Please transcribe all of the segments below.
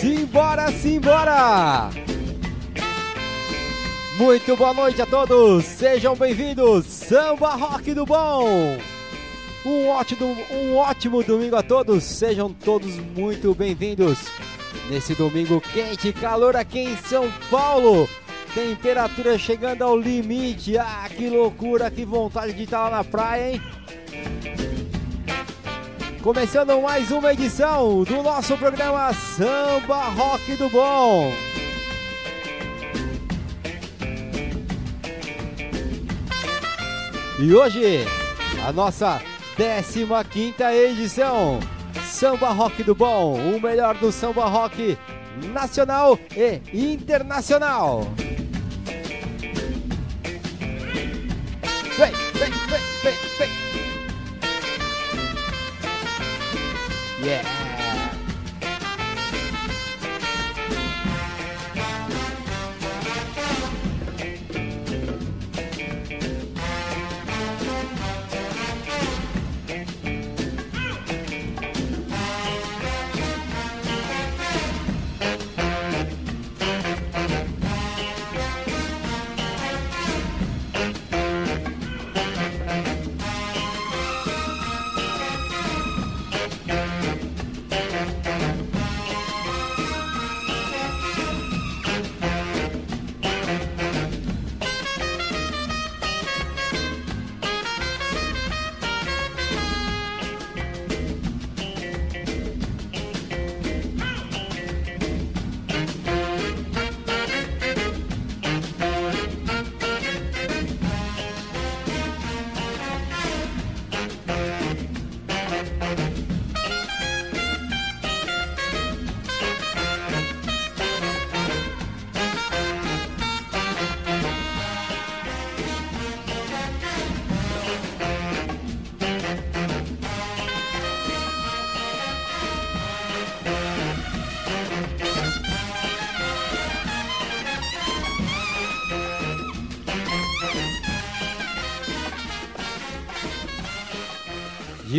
Simbora, simbora! Muito boa noite a todos, sejam bem-vindos, Samba Rock do Bom! Um ótimo, um ótimo domingo a todos, sejam todos muito bem-vindos. Nesse domingo quente, calor aqui em São Paulo, temperatura chegando ao limite. Ah, que loucura, que vontade de estar lá na praia, hein? Começando mais uma edição do nosso programa Samba Rock do Bom. E hoje, a nossa 15 edição Samba Rock do Bom, o melhor do samba rock nacional e internacional. Vem, vem, vem, vem, vem. Yeah.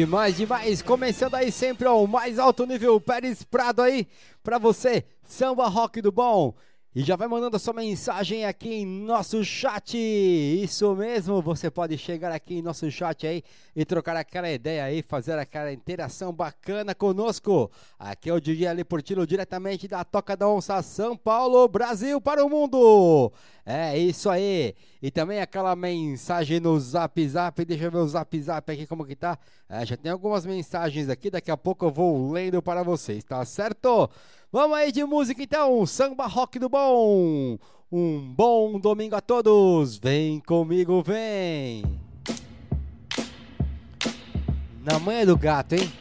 Demais, demais. Começando aí sempre ao mais alto nível, Pérez Prado aí, pra você, samba rock do bom. E já vai mandando a sua mensagem aqui em nosso chat. Isso mesmo, você pode chegar aqui em nosso chat aí e trocar aquela ideia aí, fazer aquela interação bacana conosco. Aqui é o DJ Ali Portillo, diretamente da Toca da Onça, São Paulo, Brasil para o mundo. É isso aí. E também aquela mensagem no Zap Zap. Deixa eu ver o Zap Zap aqui como que tá. É, já tem algumas mensagens aqui, daqui a pouco eu vou lendo para vocês, tá certo? Vamos aí de música então, samba rock do bom. Um bom domingo a todos. Vem comigo, vem. Na manhã do gato, hein?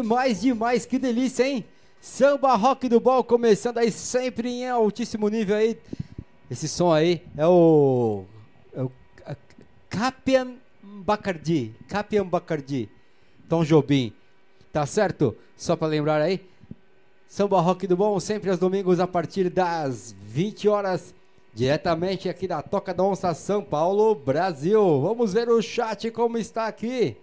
Demais, demais, que delícia, hein? Samba Rock do Ball começando aí sempre em altíssimo nível aí. Esse som aí é o. É o Capian Bacardi. Capian Bacardi. Tom Jobim. Tá certo? Só para lembrar aí. Samba Rock do Bom, sempre aos domingos a partir das 20 horas. Diretamente aqui da Toca da Onça, São Paulo, Brasil. Vamos ver o chat como está aqui.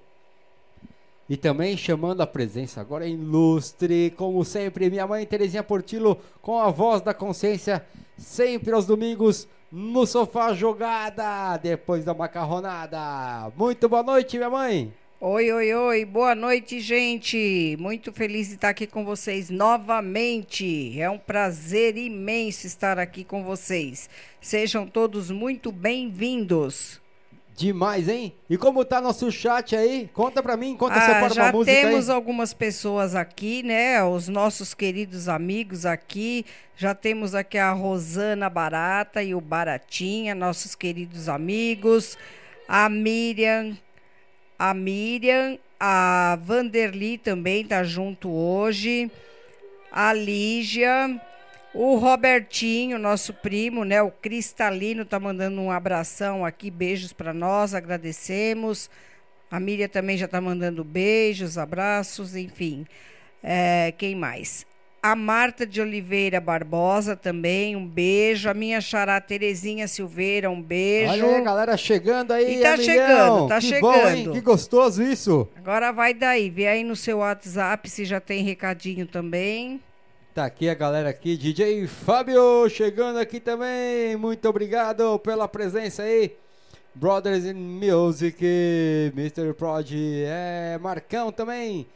E também chamando a presença agora ilustre, como sempre, minha mãe Terezinha Portilo, com a voz da consciência, sempre aos domingos, no sofá jogada, depois da macarronada. Muito boa noite, minha mãe. Oi, oi, oi, boa noite, gente. Muito feliz de estar aqui com vocês novamente. É um prazer imenso estar aqui com vocês. Sejam todos muito bem-vindos. Demais, hein? E como tá nosso chat aí? Conta pra mim, conta ah, separa já música temos aí. algumas pessoas aqui, né? Os nossos queridos amigos aqui. Já temos aqui a Rosana Barata e o Baratinha, nossos queridos amigos. A Miriam, a Miriam, a Vanderly também tá junto hoje. A Lígia, o Robertinho, nosso primo, né? O Cristalino tá mandando um abração aqui, beijos para nós, agradecemos. A Miriam também já tá mandando beijos, abraços, enfim. É, quem mais? A Marta de Oliveira Barbosa também, um beijo. A minha xará Terezinha Silveira, um beijo. Olha aí, galera chegando aí. E tá chegando, tá que chegando. Bom, hein? Que gostoso isso. Agora vai daí, vê aí no seu WhatsApp se já tem recadinho também. Tá aqui a galera aqui, DJ Fábio chegando aqui também. Muito obrigado pela presença aí. Brothers in Music, Mr. Prod, é Marcão também.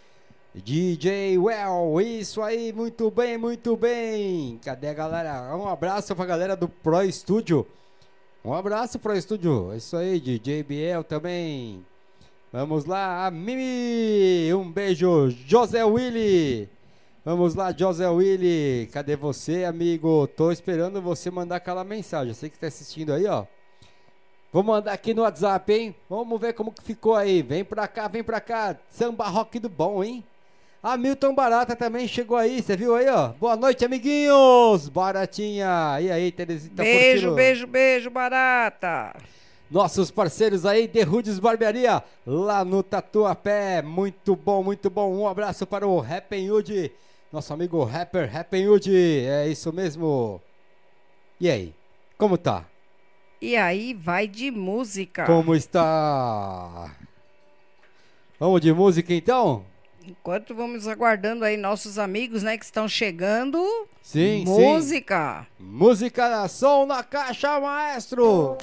DJ Well, isso aí, muito bem, muito bem. Cadê a galera? Um abraço pra galera do Pro Studio. Um abraço Pro Studio. Isso aí, DJ Biel também. Vamos lá, a Mimi. Um beijo, José Willy. Vamos lá, José Willy. Cadê você, amigo? Tô esperando você mandar aquela mensagem. Você que está assistindo aí, ó. Vou mandar aqui no WhatsApp, hein? Vamos ver como que ficou aí. Vem pra cá, vem pra cá. Samba rock do bom, hein? Hamilton Barata também chegou aí, você viu aí, ó? Boa noite, amiguinhos! Baratinha! E aí, Teresita Beijo, curtindo? beijo, beijo, Barata! Nossos parceiros aí, The Rudes Barbearia, lá no Tatuapé. Muito bom, muito bom. Um abraço para o Happy Hood nosso amigo rapper Happy Hood. É isso mesmo. E aí? Como tá? E aí vai de música. Como está? Vamos de música então? Enquanto vamos aguardando aí nossos amigos, né, que estão chegando. Sim, música. sim. Música, som na caixa, maestro.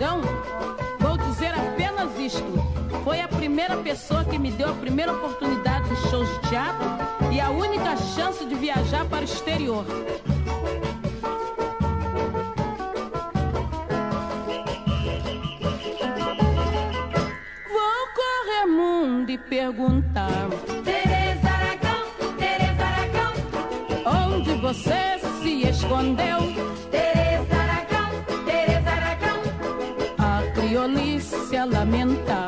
Aragão, vou dizer apenas isto. Foi a primeira pessoa que me deu a primeira oportunidade de shows de teatro e a única chance de viajar para o exterior. Vou correr mundo e perguntar Tereza Aragão, Tereza Aragão, onde você se escondeu. fundamental.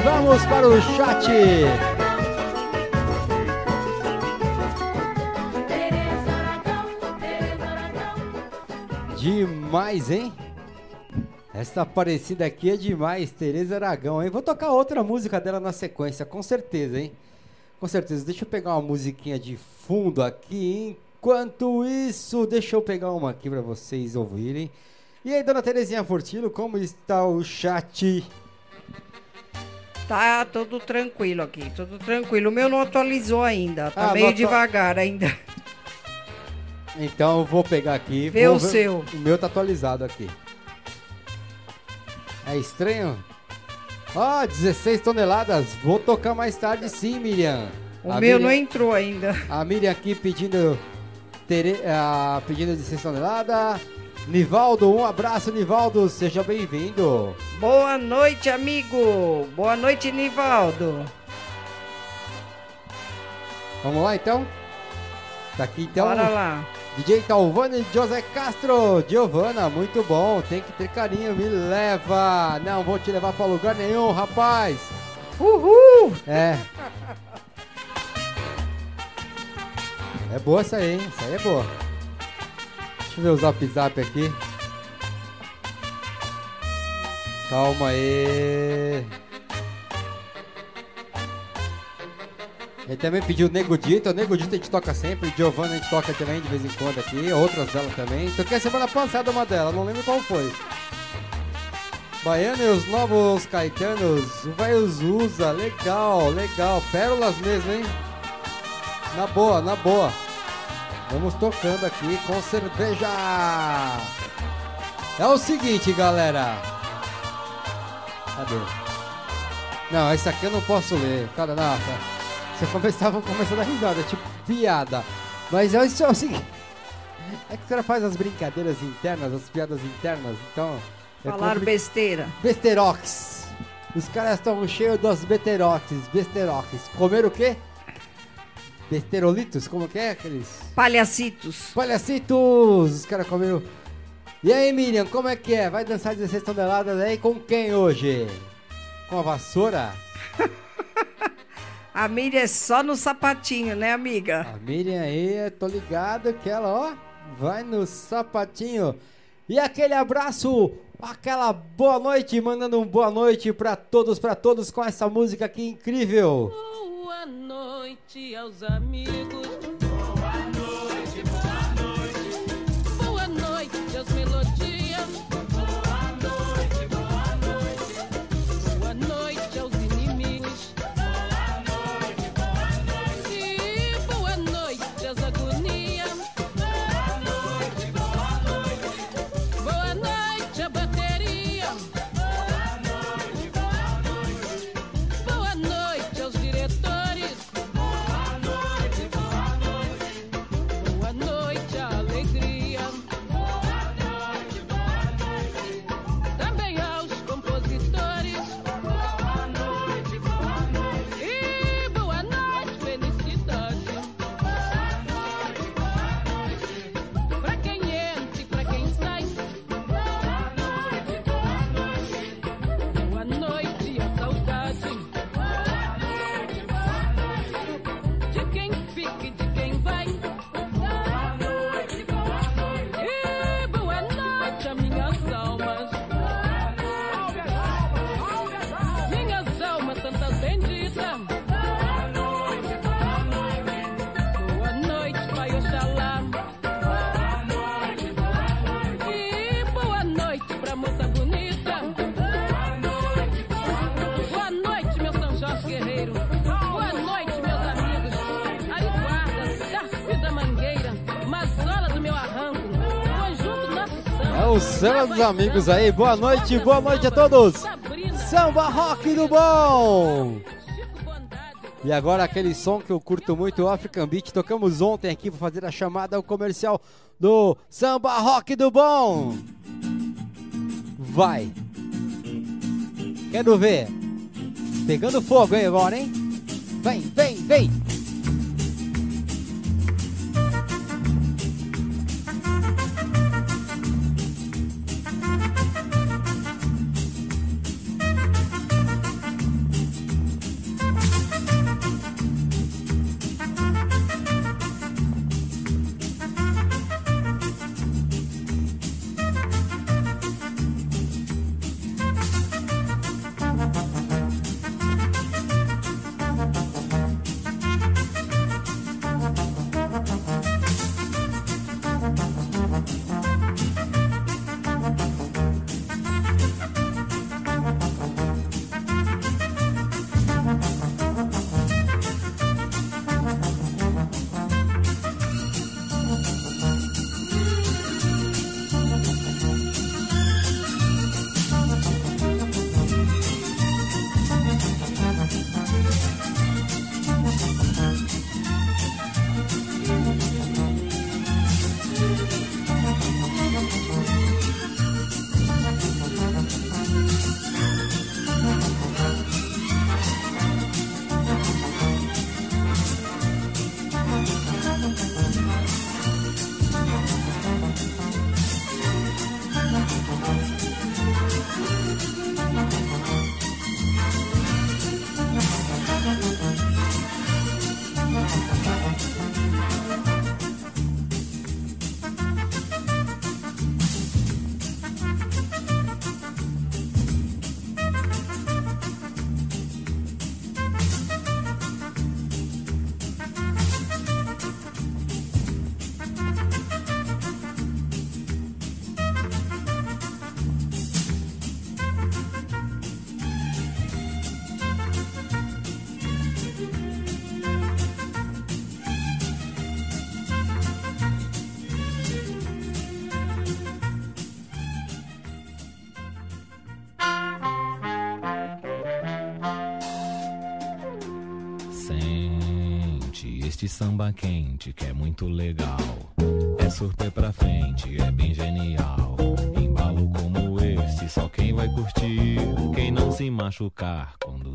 Vamos para o chat. Demais, hein? Essa parecida aqui é demais, Tereza Aragão, hein? Vou tocar outra música dela na sequência, com certeza, hein? Com certeza. Deixa eu pegar uma musiquinha de fundo aqui. Enquanto isso, deixa eu pegar uma aqui para vocês ouvirem. E aí, dona Terezinha Fortilo, como está o chat? Tá tudo tranquilo aqui, tudo tranquilo. O meu não atualizou ainda, tá Ah, meio atua- devagar ainda. Então eu vou pegar aqui. Vê vou o seu. O meu tá atualizado aqui. É estranho? Ó, 16 toneladas. Vou tocar mais tarde sim, Miriam. O A meu Miriam- não entrou ainda. A Miriam aqui pedindo, tere, ah, pedindo 16 toneladas. Nivaldo, um abraço, Nivaldo. Seja bem-vindo. Boa noite, amigo. Boa noite, Nivaldo. Vamos lá então? Tá aqui então. Bora lá. DJ Talvani José Castro. Giovana, muito bom. Tem que ter carinho. Me leva. Não vou te levar pra lugar nenhum, rapaz. Uhul! É. É boa essa aí, hein? Essa aí é boa. Deixa eu ver o zap zap aqui. Calma aí. Ele também pediu Nego Dito, o Nego Dito a gente toca sempre, Giovanna a gente toca também de vez em quando aqui, outras dela também. Toquei a semana passada uma delas, não lembro qual foi. Baiano e os novos Caetanos, vai usa, legal, legal, pérolas mesmo, hein? Na boa, na boa. Vamos tocando aqui com cerveja. É o seguinte, galera. Cadê? Não, esse aqui eu não posso ler. Cara, não, tá. Você começava começando a risada, tipo piada. Mas é isso é o seguinte. É que o cara faz as brincadeiras internas, as piadas internas, então. é Falar besteira. Besterox. Os caras estão cheios dos beterox, besterox. Comer o quê? Besterolitos? Como que é aqueles? Palhacitos. Palhacitos! Os caras comeram. E aí, Miriam, como é que é? Vai dançar 16 toneladas aí com quem hoje? Com a vassoura? A Miriam é só no sapatinho, né, amiga? A Miriam aí, tô ligado que ela, ó, vai no sapatinho. E aquele abraço, aquela boa noite, mandando um boa noite pra todos, pra todos com essa música aqui incrível. Boa noite aos amigos. Samba dos amigos aí. Boa noite, boa noite a todos. Samba Rock do Bom! E agora aquele som que eu curto muito, o African Beat. Tocamos ontem aqui para fazer a chamada ao comercial do Samba Rock do Bom. Vai. Quero ver. Pegando fogo aí agora, hein? Vem, vem, vem.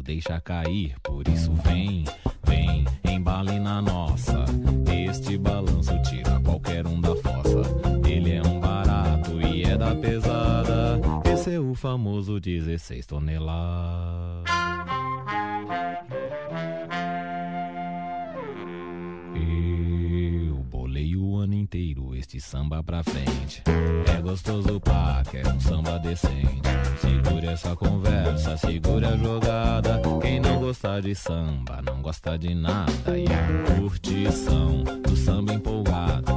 Deixa cair. Por isso vem, vem, embale na nossa. Este balanço tira qualquer um da fossa. Ele é um barato e é da pesada. Esse é o famoso 16 toneladas. Eu bolei o ano inteiro este samba pra frente. É gostoso pá, quer um samba decente. Segura essa conversa, segura a jogada. Gostar de samba, não gosta de nada. E a curtição do samba empolgado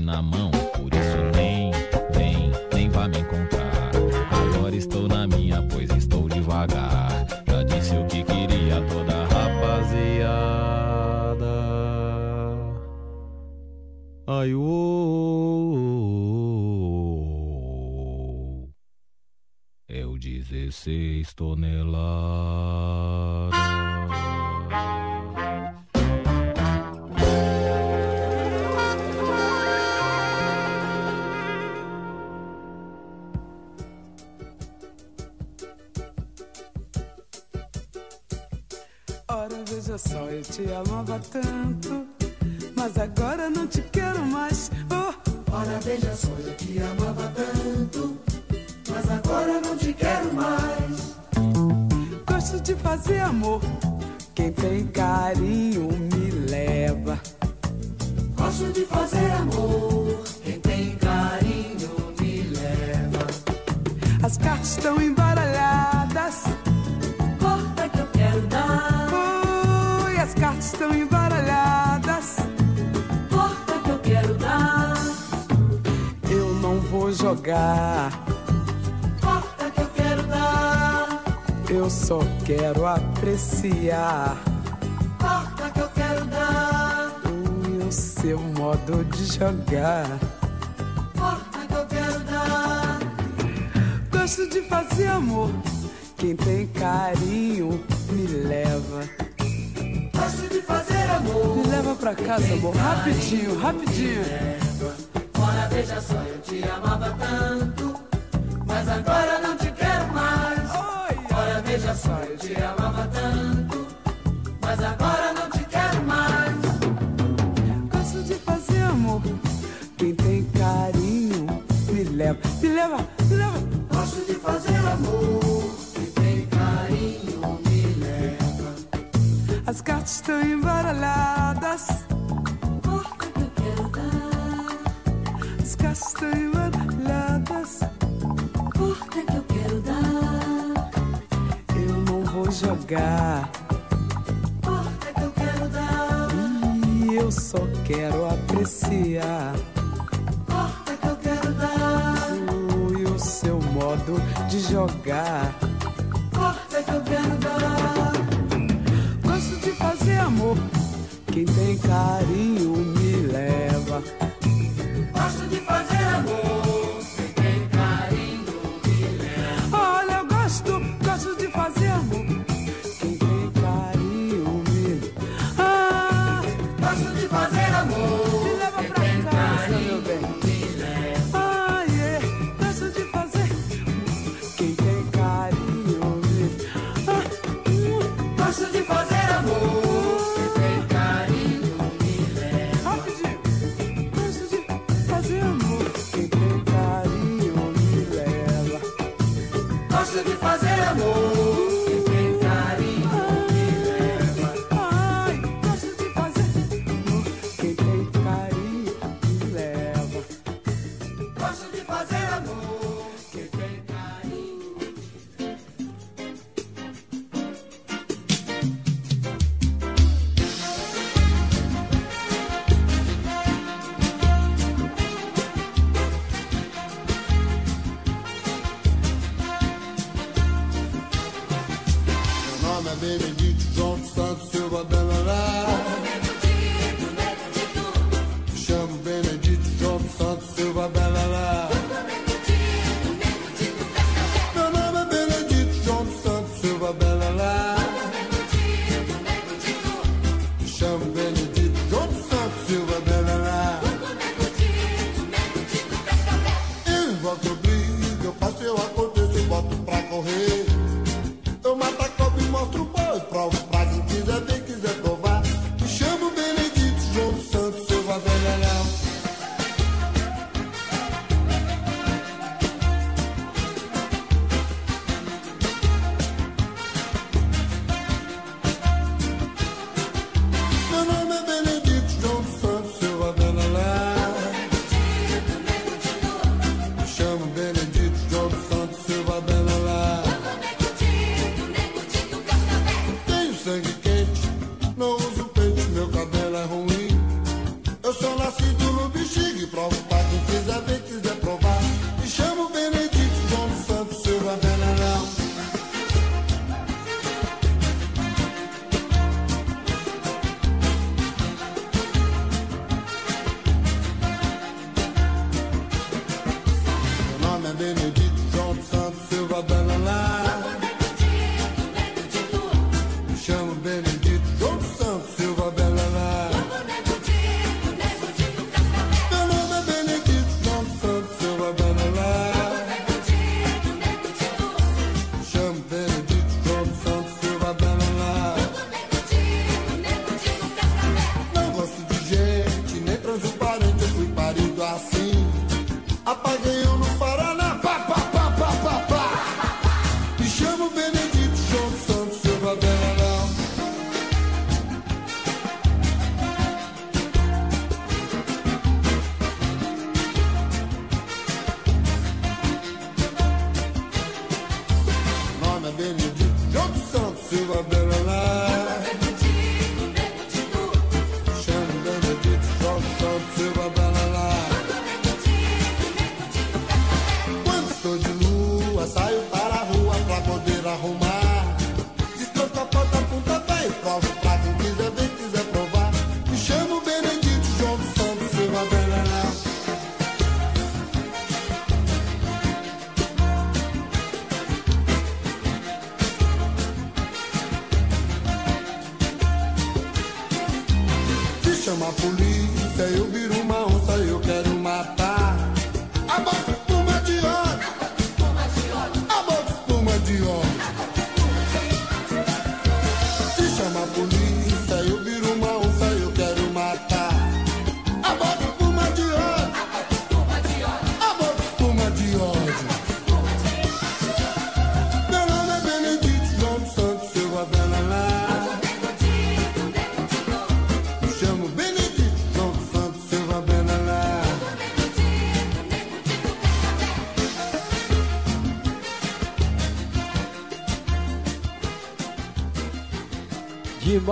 na mão. Apreciar corta que eu quero dar, o seu modo de jogar. corta que eu quero dar. Gosto de fazer amor. Quem tem carinho me leva. Gosto de fazer amor. Me leva pra casa, amor. Rapidinho, rapidinho. Jogar. Corta que eu quero dar, E eu só quero apreciar corta que eu quero dar. e o seu modo de jogar.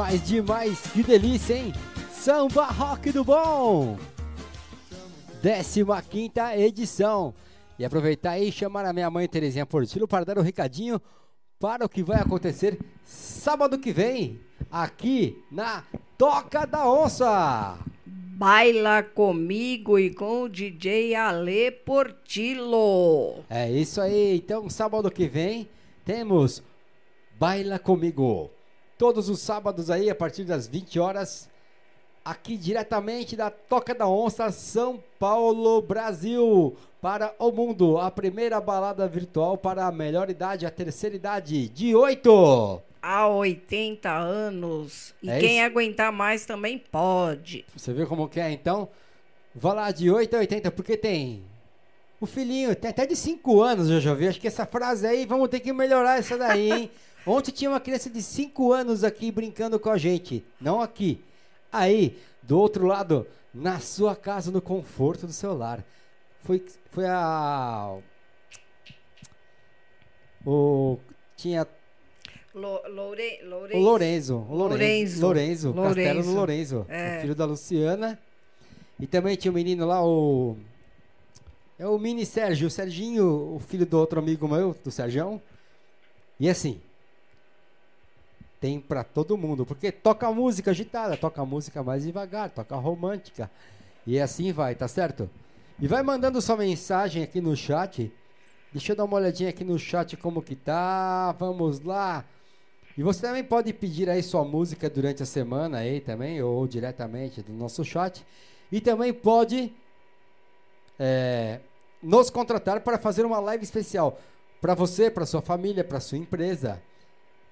Demais, demais, que delícia, hein? Samba Rock do Bom! 15 edição. E aproveitar e chamar a minha mãe Terezinha Portillo para dar um recadinho para o que vai acontecer sábado que vem, aqui na Toca da Onça. Baila comigo e com o DJ Ale Portillo. É isso aí. Então, sábado que vem temos Baila Comigo. Todos os sábados aí, a partir das 20 horas, aqui diretamente da Toca da Onça, São Paulo, Brasil, para o mundo. A primeira balada virtual para a melhor idade, a terceira idade, de 8. Há 80 anos. E É quem isso? aguentar mais também pode. Você viu como que é, então? Vai lá de 8 a 80, porque tem o filhinho, tem até de 5 anos, eu já vi. Acho que essa frase aí, vamos ter que melhorar essa daí, hein? Ontem tinha uma criança de 5 anos aqui brincando com a gente, não aqui. Aí, do outro lado, na sua casa, no conforto do seu lar. Foi, foi a. O. Tinha Lo, Loure, o Lorenzo. O Lorenzo. Lorenzo. Lorenzo. Castelo do Lorenzo. É. O filho da Luciana. E também tinha o menino lá, o. É o mini Sérgio. O Serginho, o filho do outro amigo meu, do Sergião. E assim. Tem pra todo mundo. Porque toca música agitada, toca música mais devagar, toca romântica. E assim vai, tá certo? E vai mandando sua mensagem aqui no chat. Deixa eu dar uma olhadinha aqui no chat como que tá. Vamos lá. E você também pode pedir aí sua música durante a semana aí também, ou diretamente do nosso chat. E também pode é, nos contratar para fazer uma live especial para você, para sua família, para sua empresa.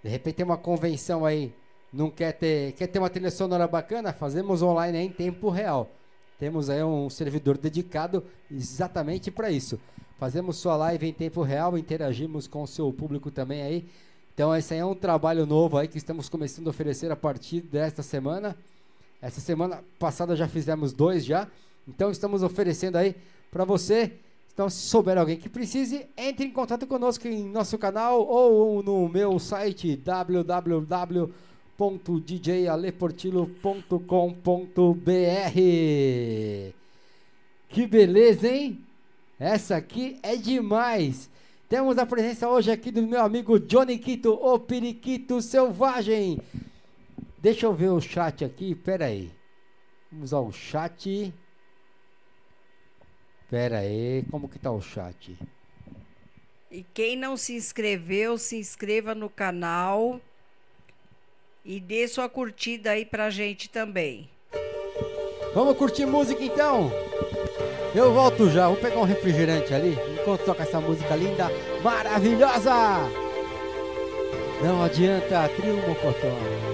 De repente tem uma convenção aí, não quer ter, quer ter uma trilha sonora bacana? Fazemos online em tempo real. Temos aí um servidor dedicado exatamente para isso. Fazemos sua live em tempo real, interagimos com o seu público também aí. Então esse aí é um trabalho novo aí que estamos começando a oferecer a partir desta semana. Essa semana passada já fizemos dois já. Então estamos oferecendo aí para você. Então se souber alguém que precise, entre em contato conosco em nosso canal ou no meu site www.djaleportilo.com.br. Que beleza, hein? Essa aqui é demais. Temos a presença hoje aqui do meu amigo Johnny Quito, o Periquito Selvagem. Deixa eu ver o chat aqui, pera aí. Vamos ao chat. Pera aí, como que tá o chat? E quem não se inscreveu, se inscreva no canal e dê sua curtida aí pra gente também. Vamos curtir música então? Eu volto já, vou pegar um refrigerante ali enquanto toca essa música linda, maravilhosa! Não adianta, trio Mocotó.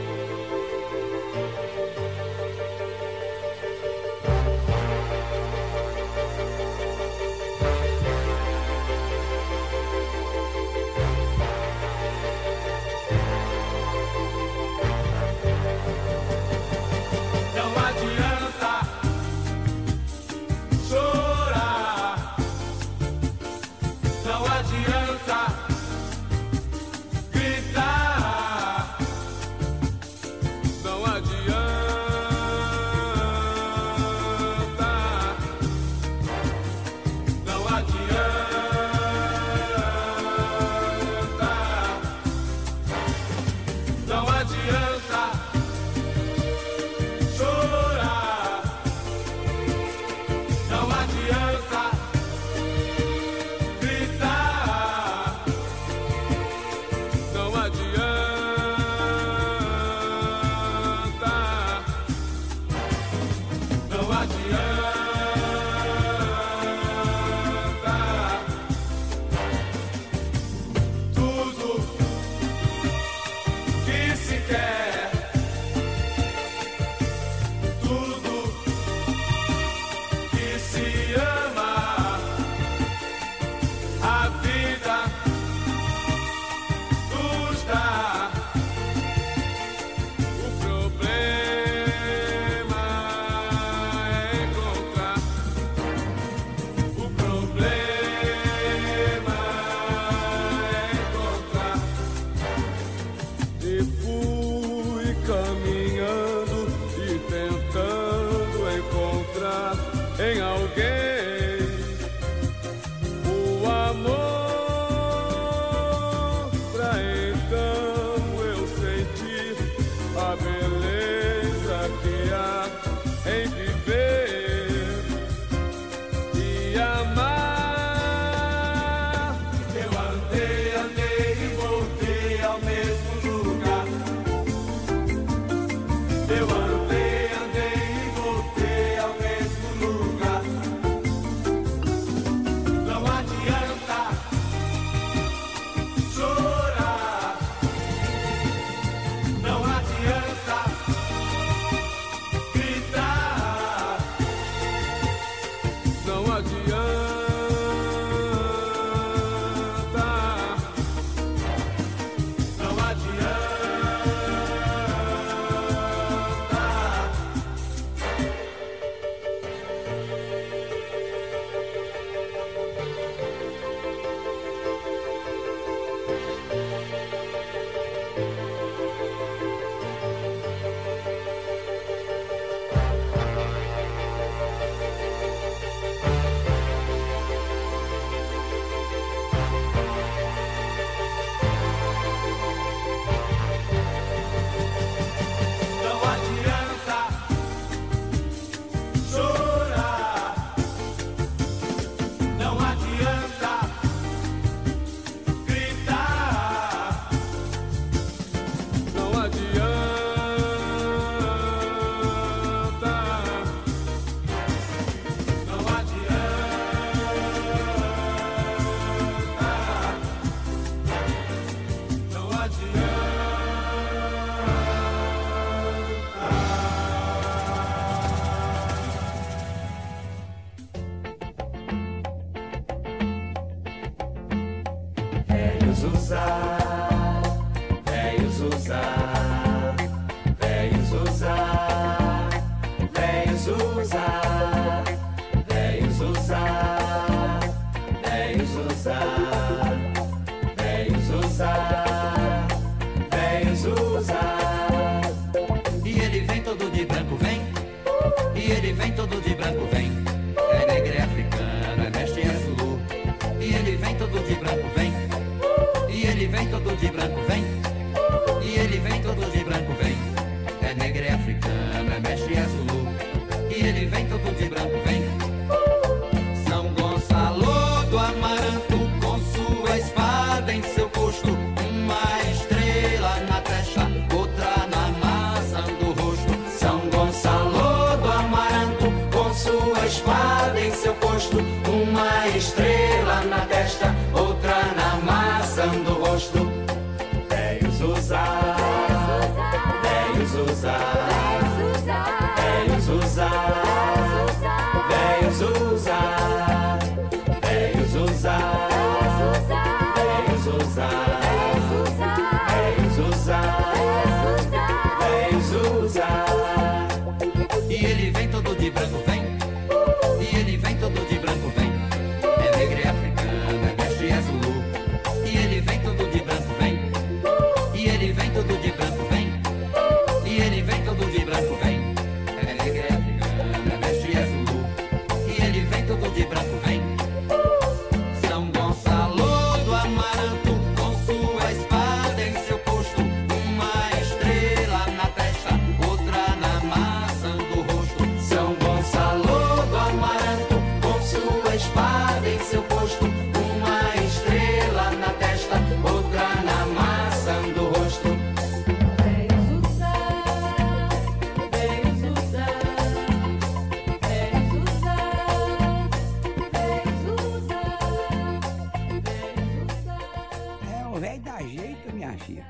O velho dá jeito, minha filha.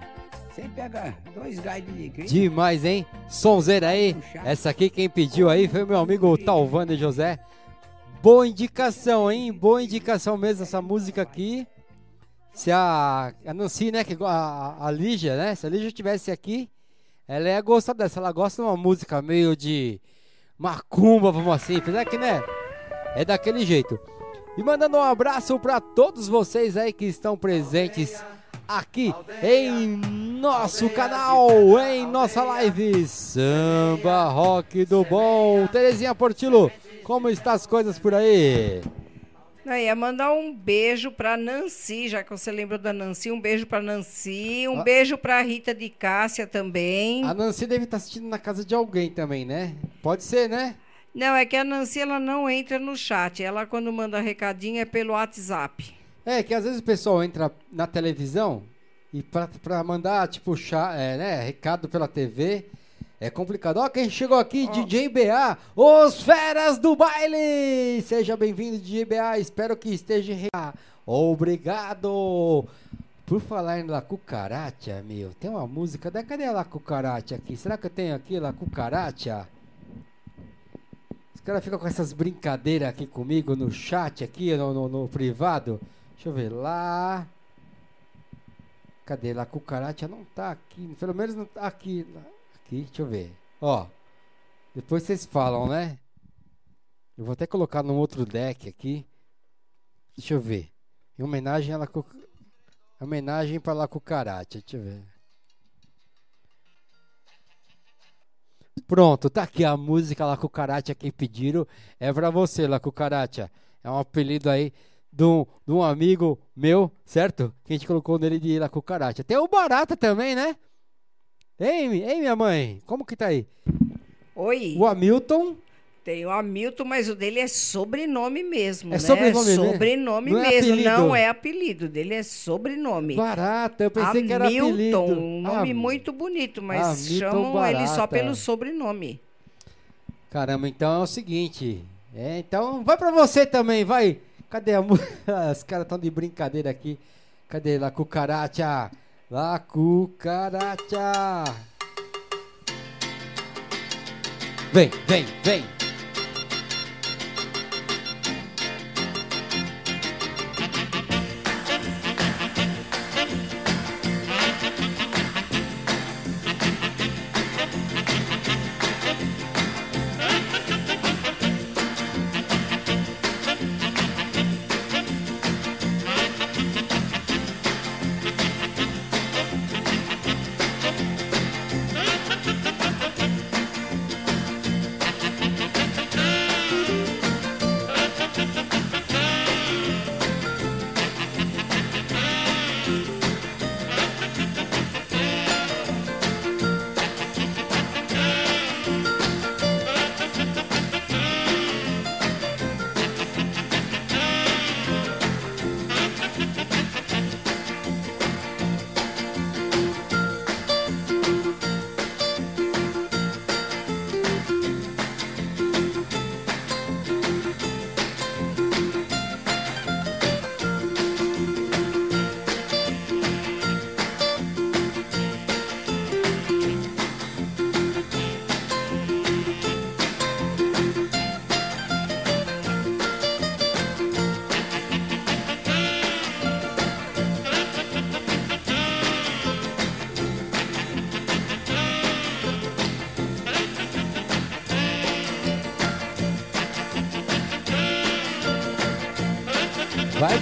Você pega dois gás de alegria. Demais, hein? Sonzeira aí. Essa aqui quem pediu aí foi meu amigo Talvando José. Boa indicação, hein? Boa indicação mesmo essa música aqui. Se a, a Nancy, né? Que, a, a Lígia, né? Se a Lígia estivesse aqui, ela ia gostar dessa. Ela gosta de uma música meio de macumba, vamos assim. Apesar que, né? É daquele jeito. E mandando um abraço para todos vocês aí que estão presentes aqui em nosso canal, em nossa live Samba Rock do Bom. Terezinha Portilo, como está as coisas por aí? Eu ia mandar um beijo pra Nancy, já que você lembrou da Nancy, um beijo pra Nancy, um Ah. beijo pra Rita de Cássia também. A Nancy deve estar assistindo na casa de alguém também, né? Pode ser, né? Não, é que a Nancy ela não entra no chat, ela quando manda recadinho é pelo WhatsApp. É, que às vezes o pessoal entra na televisão e pra, pra mandar, tipo, chá, é, né, recado pela TV é complicado. Ó, quem chegou aqui, DJ BA, os feras do baile! Seja bem-vindo, DJ BA, espero que esteja... re- Obrigado! Por falar em La Cucaracha, meu, tem uma música, da- cadê a La Cucaracha aqui? Será que eu tenho aqui La Cucaracha? Os caras ficam com essas brincadeiras aqui comigo no chat, aqui no, no- no privado. Deixa eu ver lá. Cadê? La cucaracha não tá aqui. Pelo menos não tá aqui. lá- Aqui, deixa eu ver. Ó. Depois vocês falam, né? Eu vou até colocar num outro deck aqui. Deixa eu ver. Em homenagem a La Cuc... Homenagem para La Cucaracha. Deixa eu ver. Pronto, tá aqui a música La Cucaracha que pediram. É pra você, La Cucaracha. É um apelido aí de um, de um amigo meu, certo? Que a gente colocou nele de La Cucaracha. Tem o Barata também, né? Ei, ei, minha mãe, como que tá aí? Oi. O Hamilton, Tem o Hamilton, mas o dele é sobrenome mesmo, É né? sobrenome, né? Sobrenome Não é mesmo, apelido. não é apelido, dele é sobrenome. Barata, eu pensei que era Hamilton, apelido. um nome Ah, muito bonito, mas Hamilton chamam ele só Barata. pelo sobrenome. Caramba, então é o seguinte. É, então vai pra você também, vai. Cadê a? Os caras estão de brincadeira aqui. Cadê La Cucaracha? La cucaracha. Vem, vem, vem.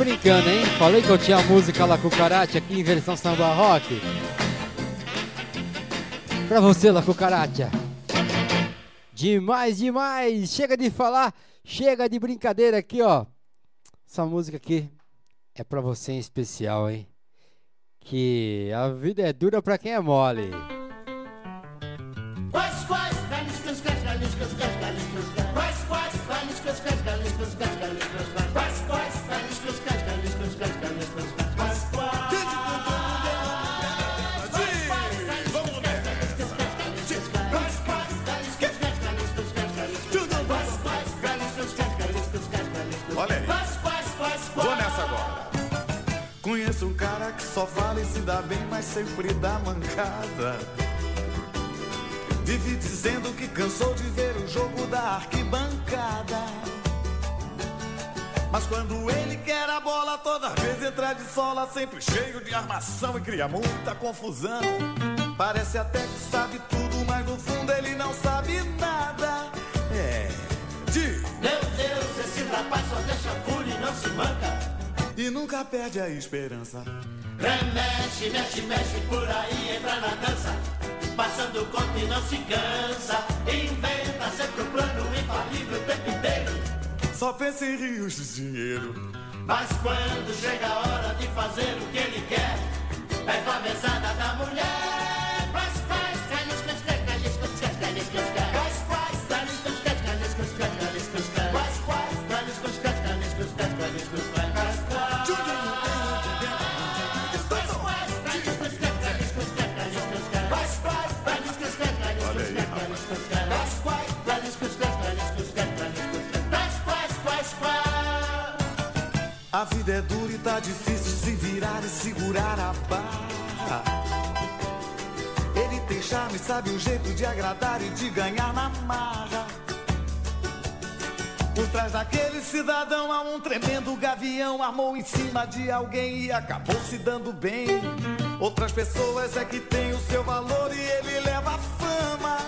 Brincando, hein? Falei que eu tinha música La Cucaracha aqui em versão samba rock. Pra você, La Cucaracha. Demais, demais! Chega de falar, chega de brincadeira aqui, ó. Essa música aqui é pra você em especial, hein? Que a vida é dura pra quem é mole. Cara que só fala e se dá bem, mas sempre dá mancada. Vive dizendo que cansou de ver o jogo da arquibancada. Mas quando ele quer a bola, toda vez entra de sola, sempre cheio de armação e cria muita confusão. Parece até que sabe tudo, E nunca perde a esperança. Remexe, mexe, mexe por aí, entra na dança. Passando conta e não se cansa. Inventa sempre um plano infalível o tempo inteiro. Só pensa em rios de dinheiro. Mas quando chega a hora de fazer o que ele quer, é com a mesada da mulher. A vida é dura e tá difícil se virar e segurar a barra. Ele tem charme, sabe o jeito de agradar e de ganhar na marra. Por trás daquele cidadão há um tremendo gavião, armou em cima de alguém e acabou se dando bem. Outras pessoas é que tem o seu valor e ele leva a fama.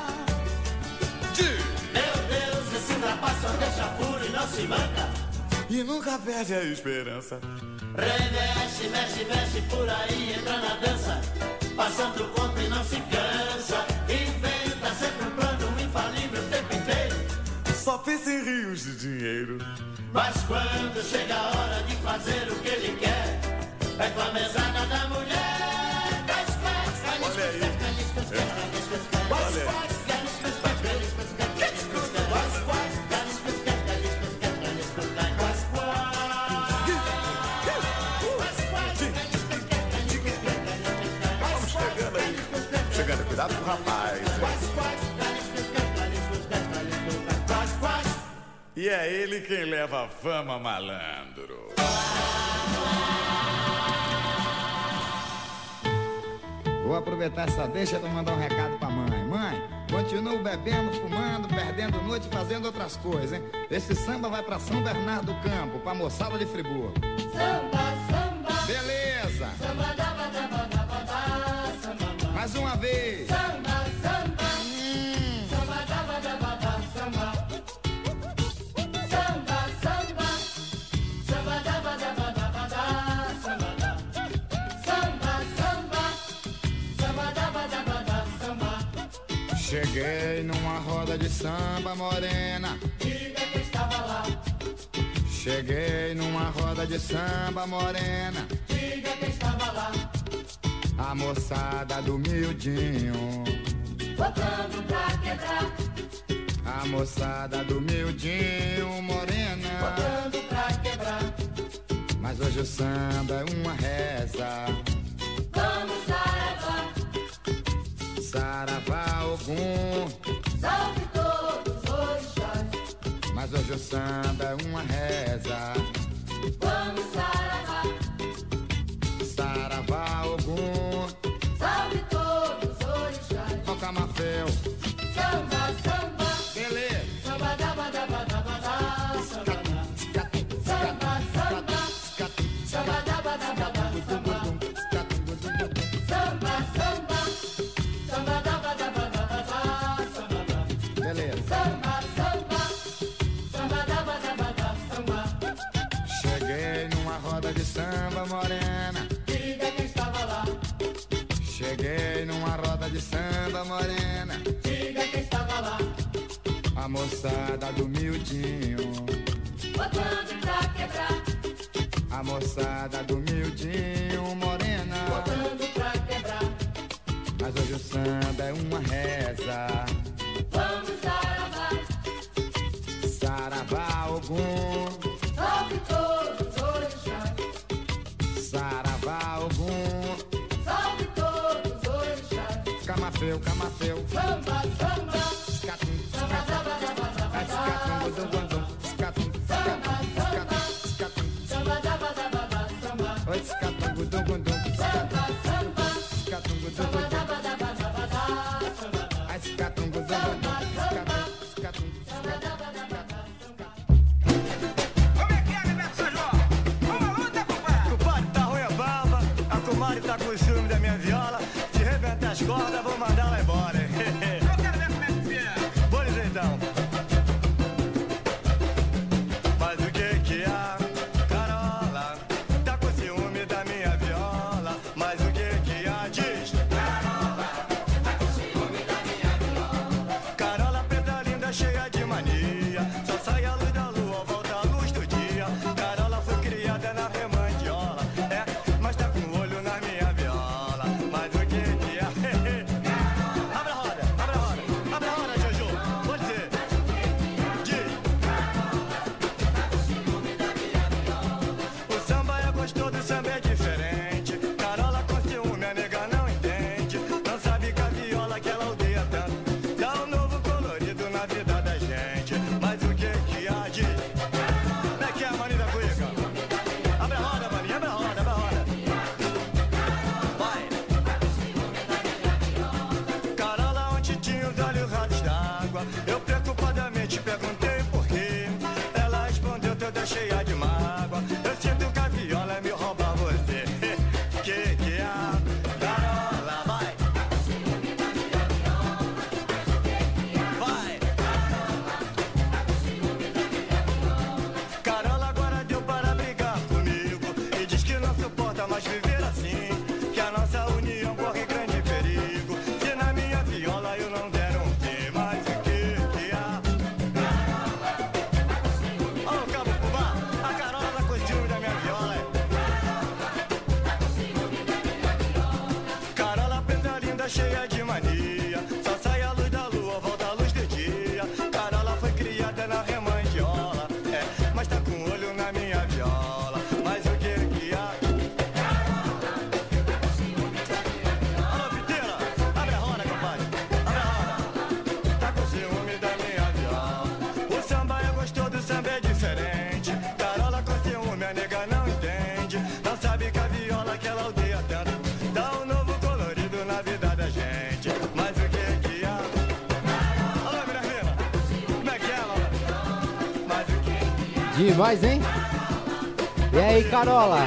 Meu Deus, esse só deixa puro e não se manca. E nunca perde a esperança. Remexe, mexe, mexe por aí, entra na dança. Passando conta e não se cansa. Inventa sempre um plano infalível o tempo inteiro. Só pensa em rios de dinheiro. Mas quando chega a hora de fazer o que ele quer, é com a mesada da mulher. cuidado com o rapaz. E é ele quem leva a fama, malandro. Vou aproveitar essa deixa de mandar um recado pra mãe. Mãe, continuo bebendo, fumando, perdendo noite, fazendo outras coisas, hein? Esse samba vai pra São Bernardo do Campo, pra moçada de Friburgo. Samba, samba. Beleza. Samba da mais uma vez. Samba, samba. Samba, daba, daba, dava, samba. Samba, samba. Samba, daba, daba, daba, dava, samba. Samba, samba. Samba, daba, daba, dava, samba. Cheguei numa roda de samba morena. Diga que estava lá. Cheguei numa roda de samba morena. Diga que estava lá a moçada do miudinho. Botando pra quebrar. A moçada do miudinho, morena. votando pra quebrar. Mas hoje o samba é uma reza. Vamos saravá. Saravá algum. Salve todos os orixás. Mas hoje o samba é uma reza. Vamos saravá. moçada do miudinho. Botando pra quebrar. A moçada do nós, hein? E aí, Carola?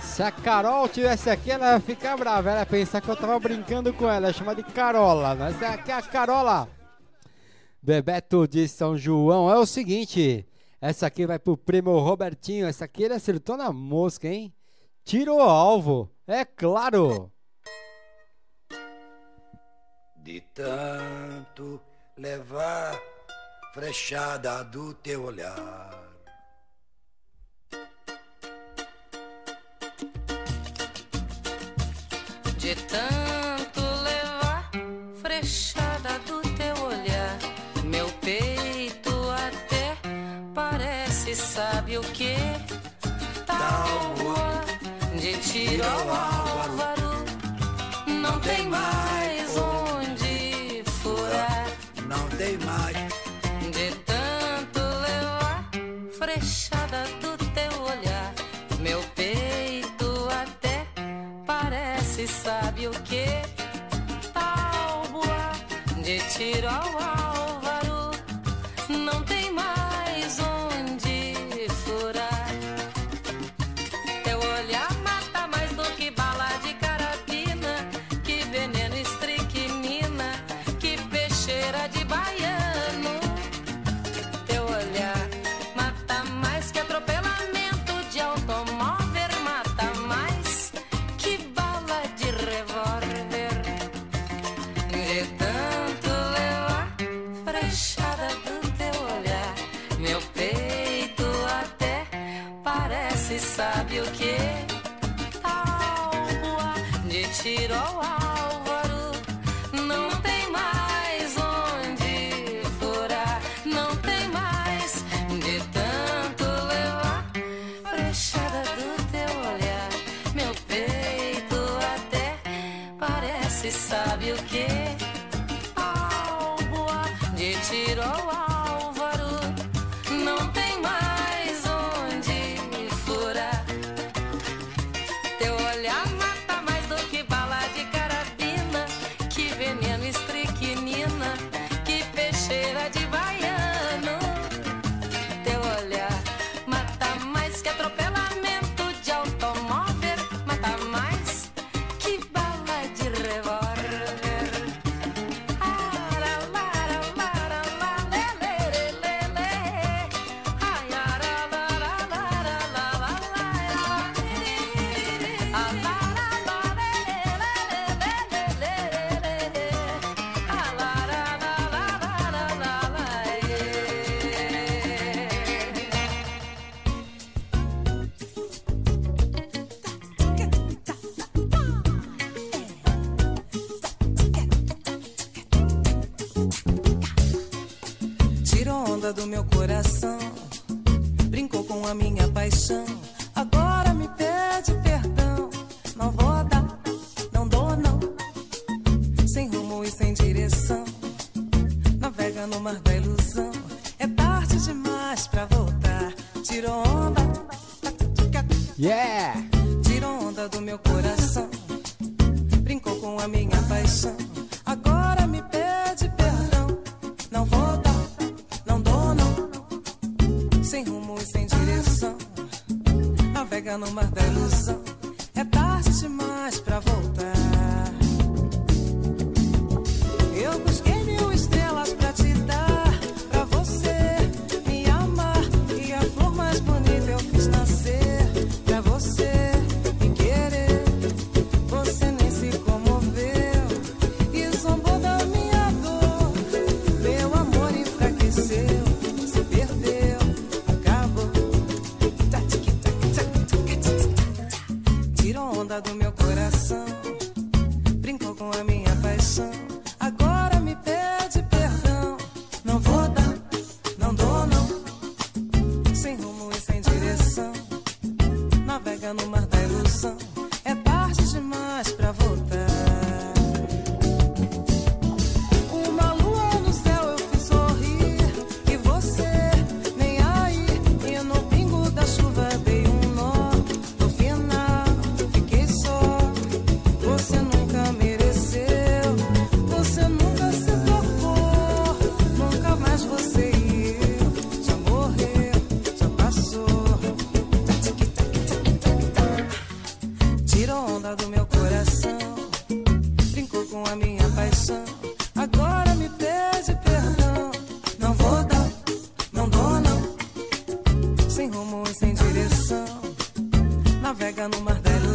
Se a Carol tivesse aqui, ela ia ficar brava. Ela ia pensar que eu tava brincando com ela, chama de Carola. Né? Mas é aqui é a Carola. Bebeto de São João. É o seguinte, essa aqui vai pro primo Robertinho. Essa aqui ele acertou na mosca, hein? Tirou o alvo, é claro. De tanto levar frechada do teu olhar. De tanto levar frechada do teu olhar, meu peito até parece, sabe o que? Tal tá tá de tiro ao ar.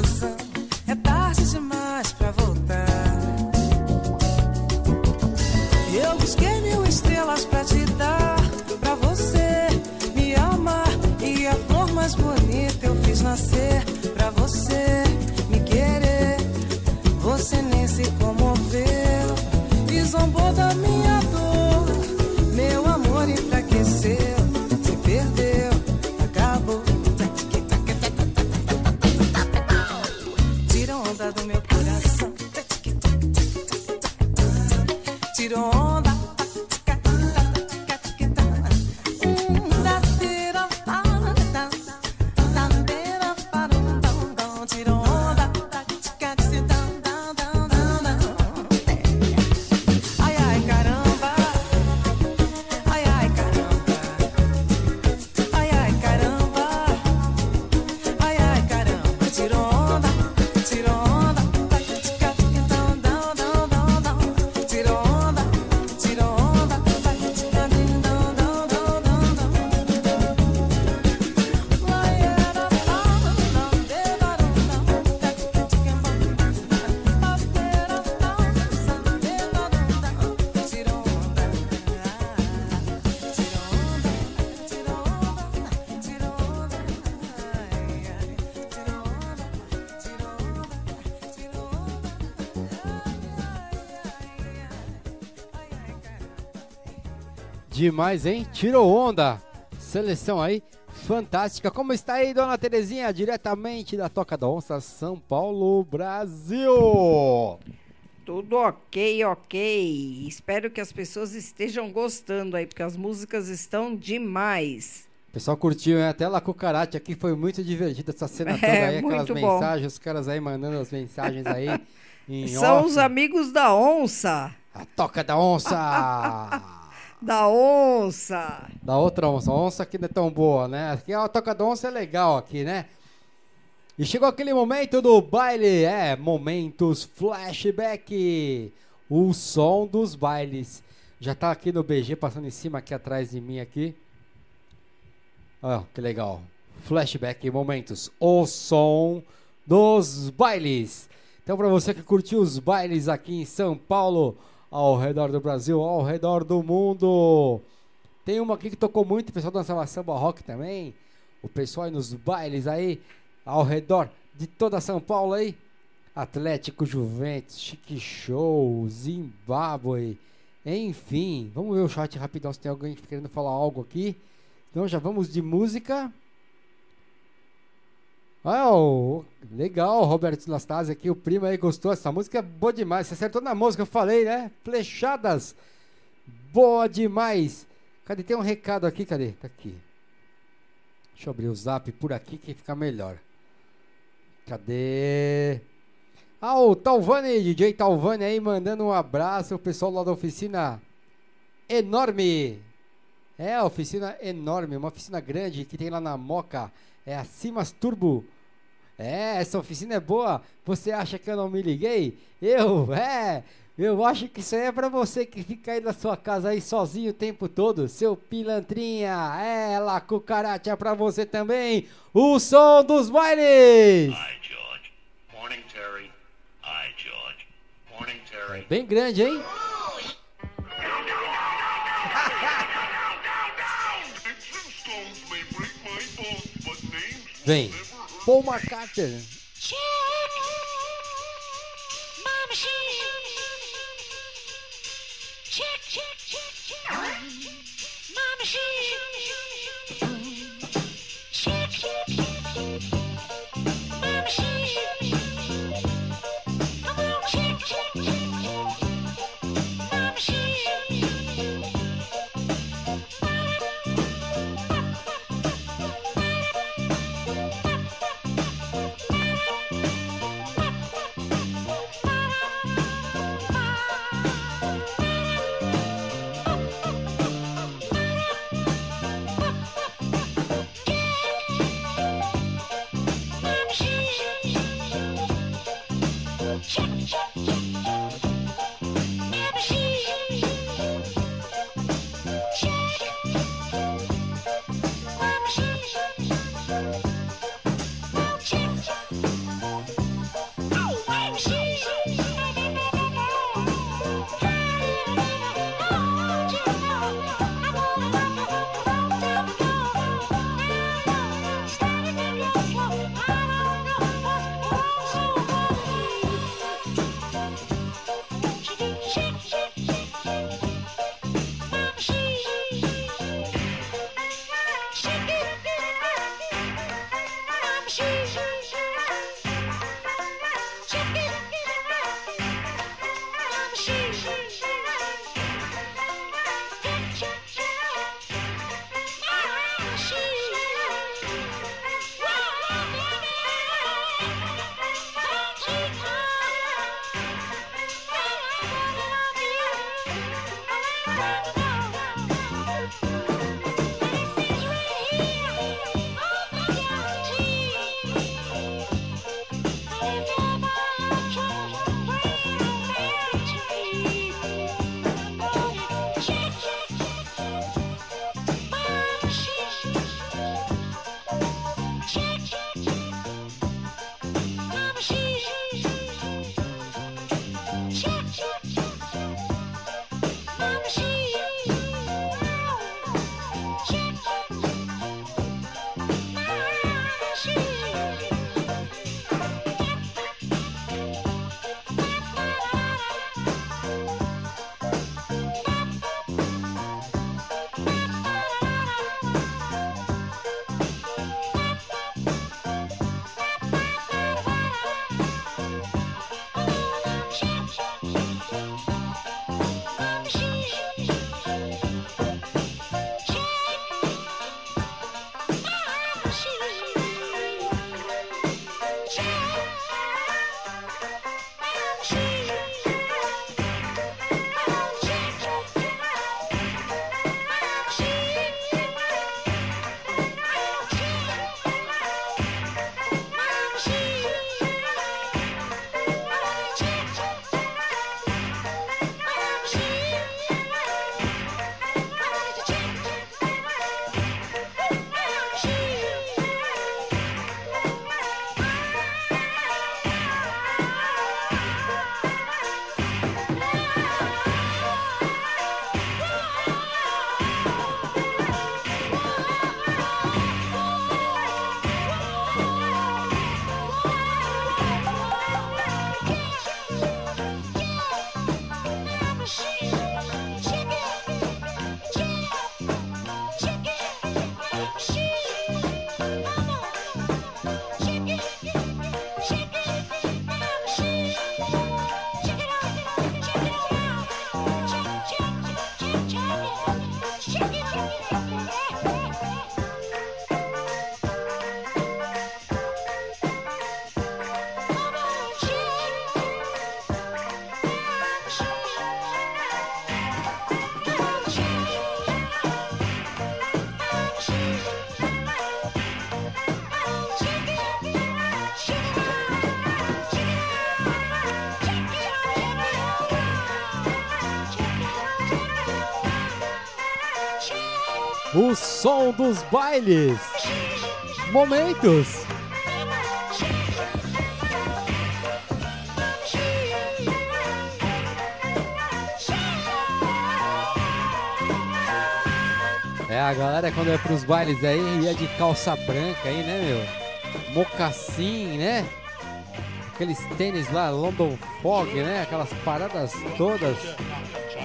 No Demais, hein? Tirou onda. Seleção aí, fantástica. Como está aí, dona Terezinha? Diretamente da Toca da Onça, São Paulo, Brasil. Tudo ok, ok. Espero que as pessoas estejam gostando aí, porque as músicas estão demais. O pessoal curtiu, hein? Até lá Cucarate aqui foi muito divertido essa cena É, toda aí, aquelas muito bom. mensagens, os caras aí mandando as mensagens aí São off. os amigos da onça. A Toca da Onça! Da onça. da outra onça. Onça aqui não é tão boa, né? Aqui a Toca da Onça é legal aqui, né? E chegou aquele momento do baile, é, momentos flashback. O som dos bailes. Já tá aqui no BG, passando em cima aqui atrás de mim aqui. Olha, que legal. Flashback, momentos. O som dos bailes. Então, para você que curtiu os bailes aqui em São Paulo, ao redor do Brasil, ao redor do mundo. Tem uma aqui que tocou muito, o pessoal dançava samba rock também. O pessoal aí nos bailes aí, ao redor de toda São Paulo aí. Atlético, Juventus, Chique Show, Zimbábue, enfim. Vamos ver o chat rapidão se tem alguém querendo falar algo aqui. Então já vamos de música. Ah, o- legal, Roberto Anastácio aqui, o primo aí gostou. Essa música é boa demais. Você acertou na música, eu falei, né? Flechadas. Boa demais. Cadê? Tem um recado aqui, cadê? Tá aqui. Deixa eu abrir o zap por aqui que fica melhor. Cadê? Ah, o Talvani, DJ Talvani aí mandando um abraço. O pessoal lá da oficina enorme. É, oficina enorme, uma oficina grande que tem lá na Moca. É a Simas Turbo. É, essa oficina é boa. Você acha que eu não me liguei? Eu, é. Eu acho que isso aí é pra você que fica aí na sua casa aí sozinho o tempo todo, seu pilantrinha. É, lá, cucaracha é pra você também. O som dos bailes. Morning, Terry. Hi, George. Morning, Terry. Bem grande, hein? Vem. Paul McCartney. Som dos bailes. Momentos. É, a galera quando é pros bailes aí ia de calça branca aí, né, meu? Mocassim, né? Aqueles tênis lá, London Fog, né? Aquelas paradas todas.